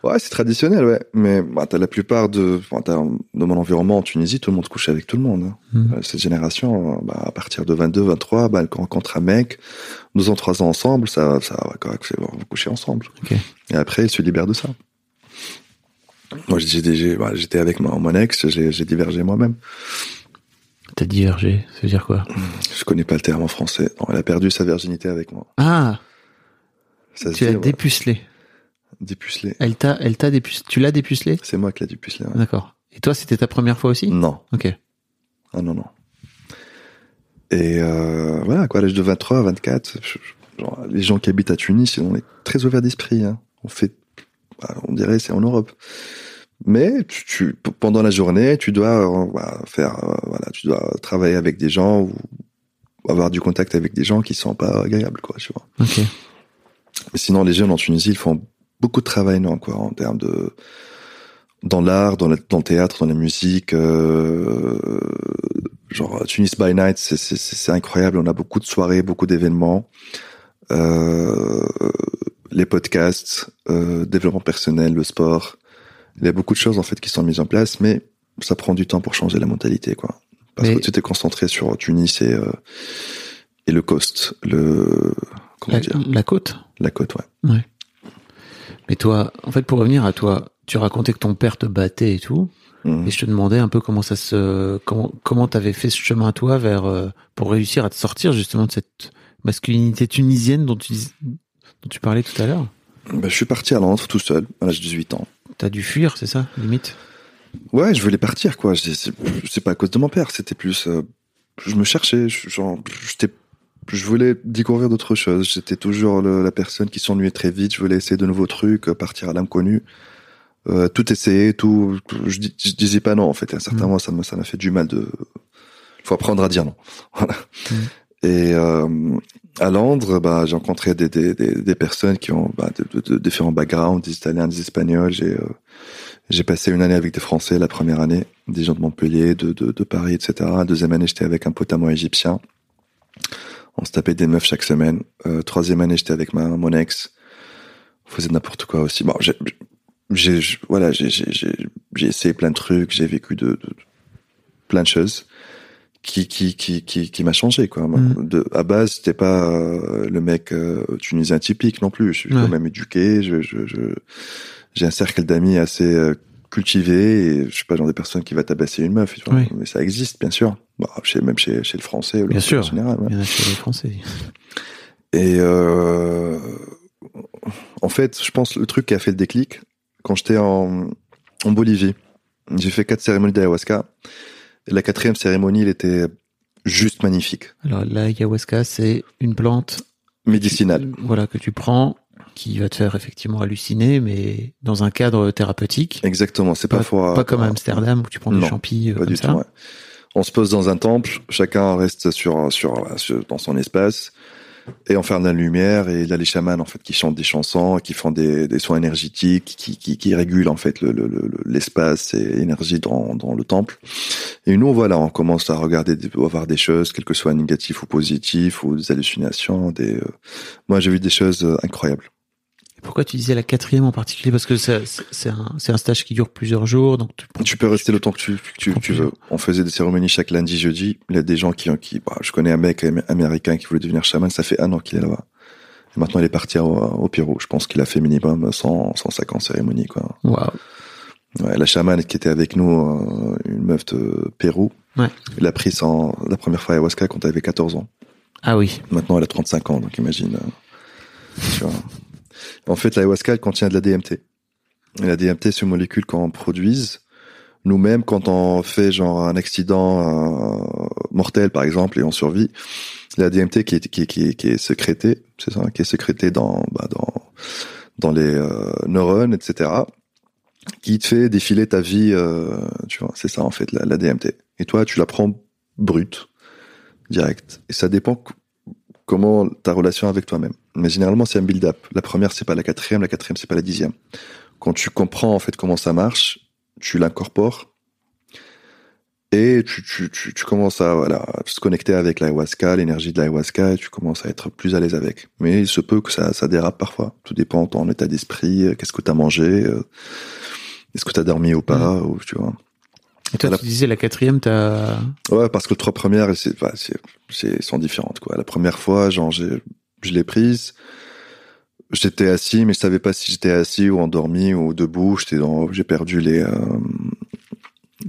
Ouais, c'est traditionnel, ouais. Mais bah, t'as la plupart de, de mon environnement en Tunisie, tout le monde couche avec tout le monde. hein. Hmm. Euh, Cette génération, bah, à partir de 22, 23, bah, elle rencontre un mec, deux ans, trois ans ensemble, ça, ça va correct, c'est bon, vous couchez ensemble. Et après, il se libère de ça. Moi, bah, j'étais avec mon, mon ex, j'ai divergé moi-même. T'as divergé. Ça veut dire quoi? Je connais pas le terme en français. Non, elle a perdu sa virginité avec moi. Ah, Ça tu l'as dépucelé. Dépucelé. Elle t'a, elle t'a dépucelé. Tu l'as dépucelé? C'est moi qui l'ai dépucelé. ouais. D'accord. Et toi, c'était ta première fois aussi? Non, Ok. ah non, non. Et euh, voilà, quoi, à l'âge de 23, 24, je- je- genre, les gens qui habitent à Tunis, on est très ouverts d'esprit. Hein. On fait, bah, on dirait, c'est en Europe. Mais tu, tu- pendant la journée, tu dois euh, bah, faire, euh, voilà, tu dois travailler avec des gens ou avoir du contact avec des gens qui sont pas agréables, quoi, tu vois. Ok. Mais sinon, les jeunes en Tunisie, ils font beaucoup de travail, non, quoi, en termes de dans l'art, dans, le- dans le théâtre, dans la musique. Euh, genre Tunis by Night, c'est- c'est c'est incroyable. On a beaucoup de soirées, beaucoup d'événements, euh, les podcasts, euh, développement personnel, le sport. Il y a beaucoup de choses en fait qui sont mises en place, mais ça prend du temps pour changer la mentalité, quoi. Parce Mais- que tu t'es concentré sur Tunis et euh, et le coast, le comment La, dire, la côte? La côte, ouais. Mais toi, en fait, pour revenir à toi, tu racontais que ton père te battait et tout. Mhm. Et je te demandais un peu comment ça se, comment, comment t'avais fait ce chemin toi vers, euh, pour réussir à te sortir justement de cette masculinité tunisienne dont tu, dont tu parlais tout à l'heure. Ben, je suis parti à Londres tout seul à l'âge de 18 ans. T'as dû fuir, c'est ça, limite? Ouais, je voulais partir, quoi. C'est pas à cause de mon père, c'était plus. euh, je me cherchais, je- genre, j'étais je voulais découvrir d'autres choses. J'étais toujours le- la personne qui s'ennuyait très vite. Je voulais essayer de nouveaux trucs, euh, partir à l'inconnu, euh, tout essayer, tout. tout- je, je disais pas non en fait. À un certain Mm. moment, ça m'a ça m'a fait du mal de. Il faut apprendre à dire non. Voilà. Mm. Et euh, à Londres, bah, j'ai rencontré des, des, des, des personnes qui ont bah, de, de- de différents backgrounds, des Italiens, des Espagnols. J'ai euh, j'ai passé une année avec des Français la première année, des gens de Montpellier, de, de, de Paris, etc. La deuxième année, j'étais avec un pote à moi égyptien. On se tapait des meufs chaque semaine. Euh, troisième année, j'étais avec ma, mon ex. On faisait n'importe quoi aussi. Bon, j'ai, j'ai, j'ai- voilà, j'ai, j'ai, j'ai, j'ai essayé plein de trucs, j'ai vécu de, de- plein de choses qui, qui, qui, qui, qui m'a changé, quoi. Mm. De, à base, c'était pas euh, le mec euh, tunisien typique non plus. Je suis Ouais. quand même éduqué. Je, je, je, j'ai un cercle d'amis assez euh, cultivé et je suis pas genre des personnes qui va tabasser une meuf. tu vois. Oui. Mais ça existe, bien sûr. Chez, même chez, chez le français, le Bien sûr. en général. ouais. Il y en a chez les Français. Et euh, en fait, je pense le truc qui a fait le déclic, quand j'étais en, en Bolivie, j'ai fait quatre cérémonies d'ayahuasca. La quatrième cérémonie, elle était juste magnifique, Alors, l'ayahuasca, c'est une plante médicinale. voilà, que tu prends, qui va te faire effectivement halluciner, mais dans un cadre thérapeutique. Exactement, c'est Pas, parfois pas comme à Amsterdam où tu prends du Non, champi Pas comme du ça. tout. ouais. On se pose dans un temple, chacun reste sur, sur, dans son espace et on ferme la lumière et il y a les chamans en fait qui chantent des chansons, qui font des, des soins énergétiques, qui, qui, qui régulent en fait le, le, le- l'espace et l'énergie dans, dans le temple. Et nous voilà, on commence à regarder, à voir des choses, quelles que soient négatives ou positives ou des hallucinations. Des, euh, moi j'ai vu des choses euh, incroyables. Et Pourquoi tu disais la quatrième en particulier? Parce que c'est un, stage qui dure plusieurs jours, donc tu, Tu peux rester le temps que tu, que tu, prends tu veux. On faisait des cérémonies chaque lundi, jeudi. Il y a des gens qui, qui bah, je connais un mec am- américain qui voulait devenir chaman. Ça fait un an qu'il est là-bas. Et maintenant, il est parti au, au Pérou. Je pense qu'il a fait minimum 100, 150 cérémonies, quoi. Ouais, la chamane qui était avec nous, euh, une meuf de Pérou. Ouais. Elle a pris son, la première fois ayahuasca quand elle avait 14 ans. Ah oui. Maintenant, elle a 35 ans, donc imagine. euh, tu vois. En fait, l'ayahuasca, elle contient de la DMT. Et la DMT, c'est une molécule qu'on produise nous-mêmes quand on fait genre un accident mortel, par exemple, et on survit. La DMT qui est, qui, qui, qui est sécrétée, c'est ça, qui est sécrétée dans, bah, dans, dans les euh, neurones, etc., qui te fait défiler ta vie, euh, tu vois, c'est ça en fait, la, la DMT. Et toi, tu la prends brute, direct. Et ça dépend comment ta relation avec toi-même. Mais généralement, c'est un build-up. La première, c'est pas la quatrième, la quatrième, c'est pas la dixième. Quand tu comprends en fait comment ça marche, tu l'incorpores et tu, tu, tu, tu commences à voilà se connecter avec l'ayahuasca, l'énergie de l'ayahuasca, et tu commences à être plus à l'aise avec. Mais il se peut que ça, ça dérape parfois. Tout dépend de ton état d'esprit, euh, qu'est-ce que tu as mangé, euh, est-ce que tu as dormi ou pas, ou tu vois. Et toi, tu disais la quatrième, t'as. Ouais, parce que les trois premières, c'est, enfin, c'est, c'est, sont différentes, quoi. La première fois, genre, j'ai, je l'ai prise. J'étais assis, mais je savais pas si j'étais assis ou endormi ou debout. J'étais dans, j'ai perdu les, euh,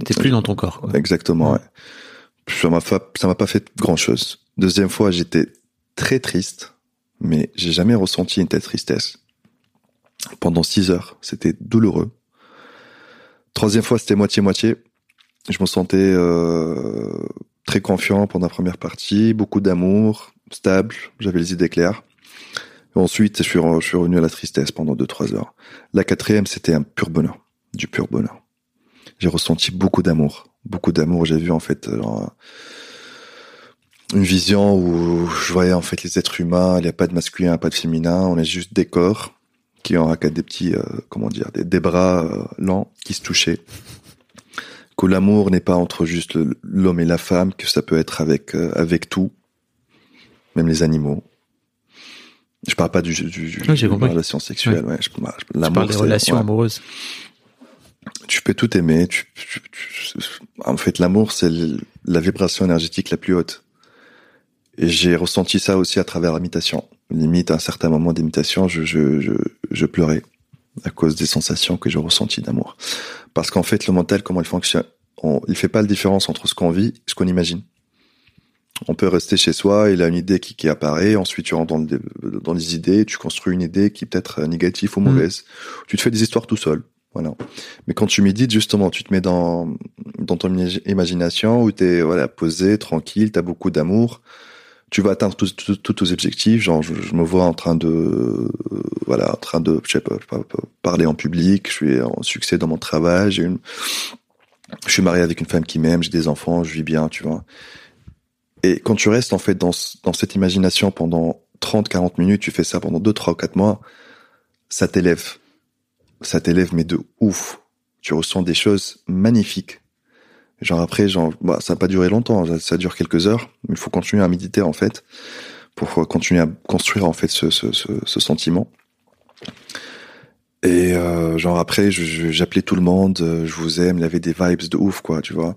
T'es plus dans ton corps. Quoi. exactement, Ouais. ouais. Ça m'a fa- ça m'a pas fait grand chose. Deuxième fois, j'étais très triste, mais j'ai jamais ressenti une telle tristesse. Pendant six heures, c'était douloureux. Troisième fois, c'était moitié-moitié. Je me sentais euh, très confiant pendant la première partie, beaucoup d'amour, stable, j'avais les idées claires. Ensuite, je suis, je revenu à la tristesse pendant deux, trois heures. La quatrième, c'était un pur bonheur, du pur bonheur. J'ai ressenti beaucoup d'amour, beaucoup d'amour. J'ai vu en fait genre, une vision où je voyais en fait les êtres humains, il n'y a pas de masculin, pas de féminin, on est juste des corps qui ont des petits, euh, comment dire, des, des bras euh, lents qui se touchaient. Que l'amour n'est pas entre juste l'homme et la femme, que ça peut être avec euh, avec tout, même les animaux. Je parle pas du, du, du Oui, j'ai de la relation sexuelle. Ouais. je, je- parles des relations ouais amoureuses. tu peux tout aimer. Tu, tu- tu- en fait, l'amour, c'est la vibration énergétique la plus haute. Et j'ai ressenti ça aussi à travers l'imitation. Limite, à un certain moment d'imitation, je, je, je, je pleurais à cause des sensations que j'ai ressenties d'amour. Parce qu'en fait, le mental, comment il fonctionne on, Il fait pas la différence entre ce qu'on vit et ce qu'on imagine. On peut rester chez soi, il a une idée qui, qui apparaît, ensuite tu rentres dans, le- dans les idées, tu construis une idée qui peut être négative ou mauvaise. Tu te fais des histoires tout seul. Voilà. Mais quand tu médites, justement, tu te mets dans, dans ton imagi- imagination où tu es voilà, posé, tranquille, tu as beaucoup d'amour. Tu vas atteindre tous tes objectifs. Genre, je, je me vois en train de, euh, voilà, en train de, je sais pas, parler en public. Je suis en succès dans mon travail. J'ai une, je suis marié avec une femme qui m'aime. J'ai des enfants. Je vis bien, tu vois. Et quand tu restes en fait dans dans cette imagination pendant 30, 40 minutes, tu fais ça pendant 2, 3 ou 4 mois, ça t'élève. Ça t'élève, mais de ouf. Tu ressens des choses magnifiques. Genre après, genre, bah, ça n'a pas duré longtemps, ça, dure quelques heures. Il faut continuer à méditer en fait pour continuer à construire en fait ce, ce, ce, ce sentiment. Et euh, genre après, j'appelais tout le monde, euh, je vous aime, il y avait des vibes de ouf quoi, tu vois.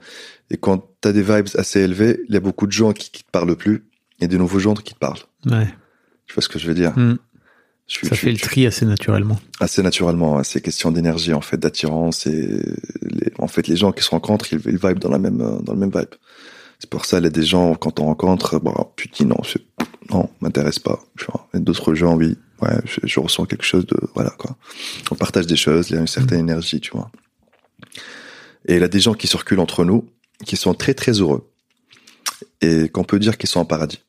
Et quand t'as des vibes assez élevées, il y a beaucoup de gens qui, qui te parlent plus et de nouveaux gens qui te parlent. Ouais. Tu vois ce que je veux dire? Mm. Je Ça je fait le tri assez naturellement. assez naturellement. hein. C'est question d'énergie en fait, d'attirance et les, en fait les gens qui se rencontrent, ils, ils vibent dans la même euh, dans le même vibe. C'est pour ça il y a des gens quand on rencontre, bon tu te dis non, non, m'intéresse pas. D'autres gens oui, ouais, je, je ressens quelque chose de voilà quoi. On partage des choses, il y a une certaine énergie, tu vois. Et il y a des gens qui circulent entre nous, qui sont très très heureux et qu'on peut dire qu'ils sont en paradis.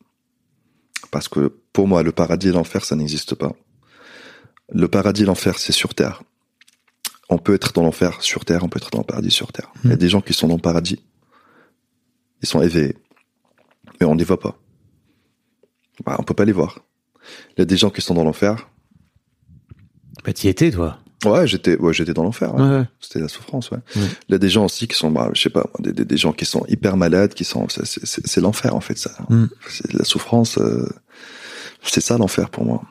Parce que pour moi, le paradis et l'enfer, ça n'existe pas. Le paradis et l'enfer, c'est sur Terre. On peut être dans l'enfer sur Terre, on peut être dans le paradis sur Terre. Il y a des gens qui sont dans le paradis. Ils sont éveillés. Mais on ne les voit pas. Bah, on peut pas les voir. Il y a des gens qui sont dans l'enfer. Bah, t'y étais, toi. Ouais, j'étais, ouais, j'étais dans l'enfer. ouais. Ouais. C'était la souffrance, ouais. Ouais. Il y a des gens aussi qui sont, bah, je sais pas, des, des, des gens qui sont hyper malades, qui sont, c'est, l'enfer en fait, ça. Mm. C'est la souffrance, euh, c'est ça l'enfer pour moi.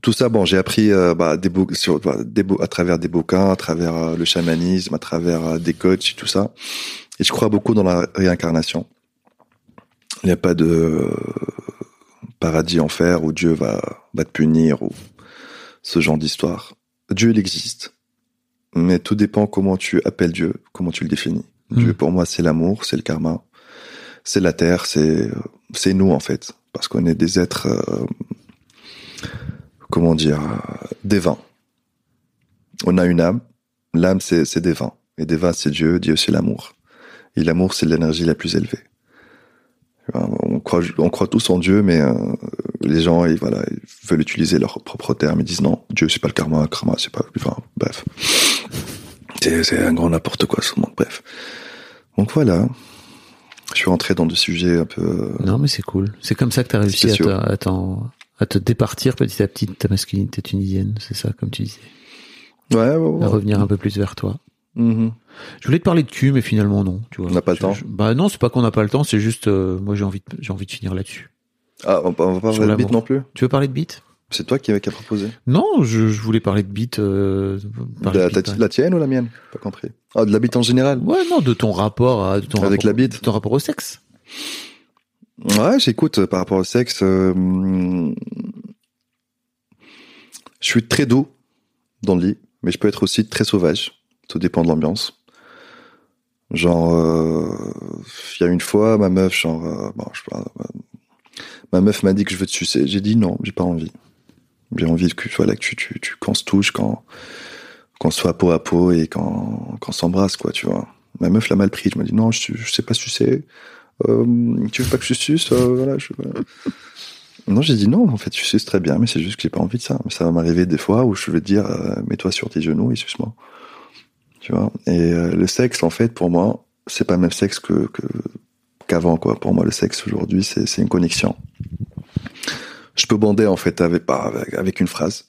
Tout ça, bon, j'ai appris euh, bah, des bou- sur, bah, des à travers des bouquins, à travers euh, le chamanisme, à travers euh, des coachs et tout ça. Et je crois beaucoup dans la réincarnation. Il n'y a pas de paradis enfer où Dieu va, va te punir ou ce genre d'histoire. Dieu, il existe. Mais tout dépend comment tu appelles Dieu, comment tu le définis. Dieu, pour moi, c'est l'amour, c'est le karma, c'est la terre, c'est c'est nous en fait, parce qu'on est des êtres, euh, comment dire, euh, des vins. On a une âme, l'âme c'est des vins, et des vins c'est Dieu, Dieu c'est l'amour, et l'amour c'est l'énergie la plus élevée. On croit, on croit tous en Dieu, mais euh, les gens, ils, voilà, veulent utiliser leurs propres termes. Ils disent non, Dieu, c'est pas le karma, karma, c'est pas. Enfin, bref. C'est un grand n'importe quoi, ce monde. Bref. Donc voilà. Je suis rentré dans des sujets un peu. euh, Non, mais c'est cool. C'est comme ça que t'as réussi à te, à, te départir petit à petit de ta masculinité tunisienne. C'est ça, comme tu disais. Ouais, ouais, ouais. À revenir un peu plus vers toi. Mhm. Je voulais te parler de cul, mais finalement non. Tu vois. On n'a pas le Je- temps. je- bah non, c'est pas qu'on n'a pas le temps. C'est juste, euh, moi j'ai envie, de, j'ai envie de finir là-dessus. Ah, on, va- on va pas parler de beat l'amour. non plus? Tu veux parler de beat C'est toi qui, qui a proposé. Non, je, je voulais parler de beat. Euh, La, ouais. tienne ou la mienne? Pas compris. Ah, de la bite en général Ouais, non, de ton rapport à, de ton Avec rapport- la bite de ton rapport au sexe. Ouais, j'écoute euh, par rapport au sexe. euh, je suis très doux dans le lit, mais je peux être aussi très sauvage. Tout dépend de l'ambiance. Genre, euh, il y a une fois, ma meuf, genre, bon, je ma meuf m'a dit que je veux te sucer. J'ai dit non, j'ai pas envie. J'ai envie que, voilà, que tu, tu, tu, qu'on se touche, quand, qu'on soit peau à peau et qu'on s'embrasse, quoi, tu vois. Ma meuf l'a mal pris. Je me dis non, je, je sais pas sucer. Euh, tu veux pas que je suce euh, voilà, je. Non, j'ai dit non, en fait, tu suces très bien, mais c'est juste que j'ai pas envie de ça. Mais ça va m'arriver des fois où je vais te dire, euh, mets-toi sur tes genoux et suce-moi. Tu vois? Et euh, le sexe, en fait, pour moi, c'est pas le même sexe que qu'avant, quoi. Pour moi, le sexe aujourd'hui, c'est une connexion. Je peux bander, en fait, avec, avec, une phrase.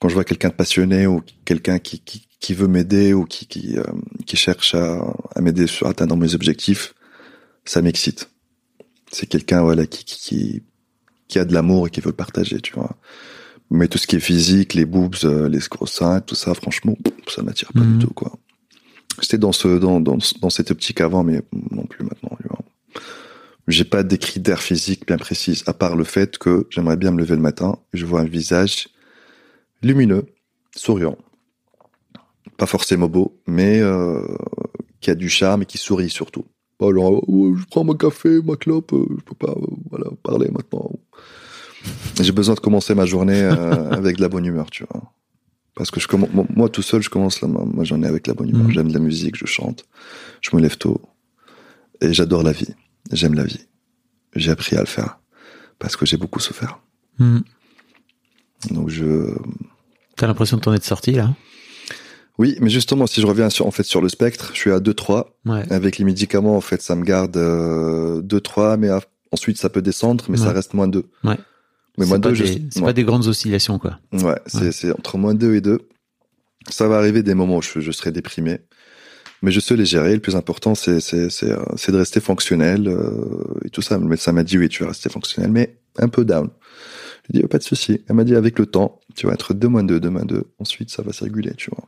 Quand je vois quelqu'un de passionné ou quelqu'un qui, qui, qui veut m'aider ou qui, qui, euh, qui cherche à, à m'aider à atteindre mes objectifs, ça m'excite. C'est quelqu'un voilà qui, qui, qui, qui a de l'amour et qui veut le partager, tu vois. Mais tout ce qui est physique, les boobs, euh, les gros seins, tout ça, franchement, ça m'attire pas Mhm. du tout, quoi. J'étais dans ce, dans, dans, dans cette optique avant, mais non plus maintenant, tu vois. J'ai pas des critères physiques bien précis, à part le fait que j'aimerais bien me lever le matin et je vois un visage lumineux, souriant. Pas forcément beau, mais euh, qui a du charme et qui sourit surtout. Pas genre, oh, je prends mon café, ma clope, euh, je peux pas euh, voilà, parler maintenant. J'ai besoin de commencer ma journée euh, avec de la bonne humeur, tu vois. Parce que je commen- moi, tout seul, je commence la, ma journée avec la bonne humeur. Mhm. J'aime la musique, je chante, je me lève tôt. Et j'adore la vie. J'aime la vie. j'ai appris à le faire parce que j'ai beaucoup souffert. Hmm. Donc je, T'as l'impression de t'en être sorti là? Oui, mais justement, si je reviens sur en fait sur le spectre, je suis à 2-3. Ouais. Avec les médicaments, en fait, ça me garde euh, 2-3, mais à- ensuite ça peut descendre, mais ça reste moins 2. Ouais. Mais moins pas 2, je... c'est ouais. pas des grandes oscillations quoi. Ouais, c'est c'est entre moins 2 et 2. Ça va arriver des moments où je, je serai déprimé. Mais je sais les gérer. Le plus important, c'est euh, de rester fonctionnel euh, et tout ça. Le médecin m'a dit oui, tu vas rester fonctionnel, mais un peu down. Je lui ai dit oh, pas de souci. Elle m'a dit avec le temps, tu vas être 2 moins 2, 2 moins 2. Ensuite, ça va se tu vois.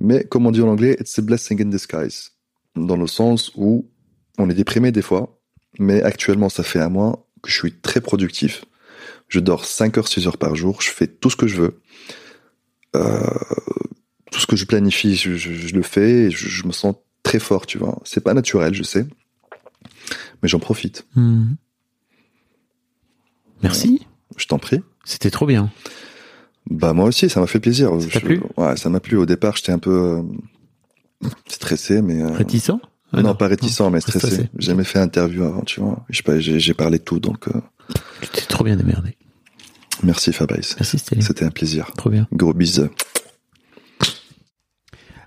Mais comme on dit en anglais, it's a blessing in disguise. Dans le sens où on est déprimé des fois, mais actuellement, ça fait un mois que je suis très productif. Je dors 5 heures, 6 heures par jour. Je fais tout ce que je veux. Euh, tout ce que je planifie, je, je- je le fais et je, je me sens très fort, tu vois. C'est pas naturel, je sais. Mais j'en profite. Hmm. Merci. Je t'en prie. C'était trop bien. Bah, moi aussi, ça m'a fait plaisir. Ça plu? Ouais, ça m'a plu. Au départ, j'étais un peu euh, stressé, mais. euh, Réticent? Ah non, pas réticent, mais très stressé. stressé. J'ai jamais fait interview avant, tu vois. Je sais pas, j'ai parlé de tout, donc euh, Tu t'es trop bien démerdé. merci Fabrice. Merci. C'était un plaisir. Trop bien. Gros bisous.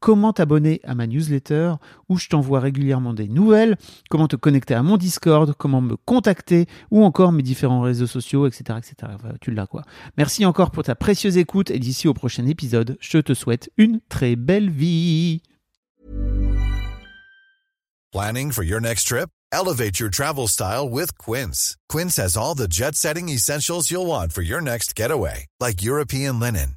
comment t'abonner à ma newsletter où je t'envoie régulièrement des nouvelles, comment te connecter à mon Discord, comment me contacter ou encore mes différents réseaux sociaux, etc. etc. Enfin, tu l'as quoi. Merci encore pour ta précieuse écoute et d'ici au prochain épisode, je te souhaite une très belle vie. Planning for your next trip? Elevate your travel style with Quince. Quince has all the jet setting essentials you'll want for your next getaway, like European linen,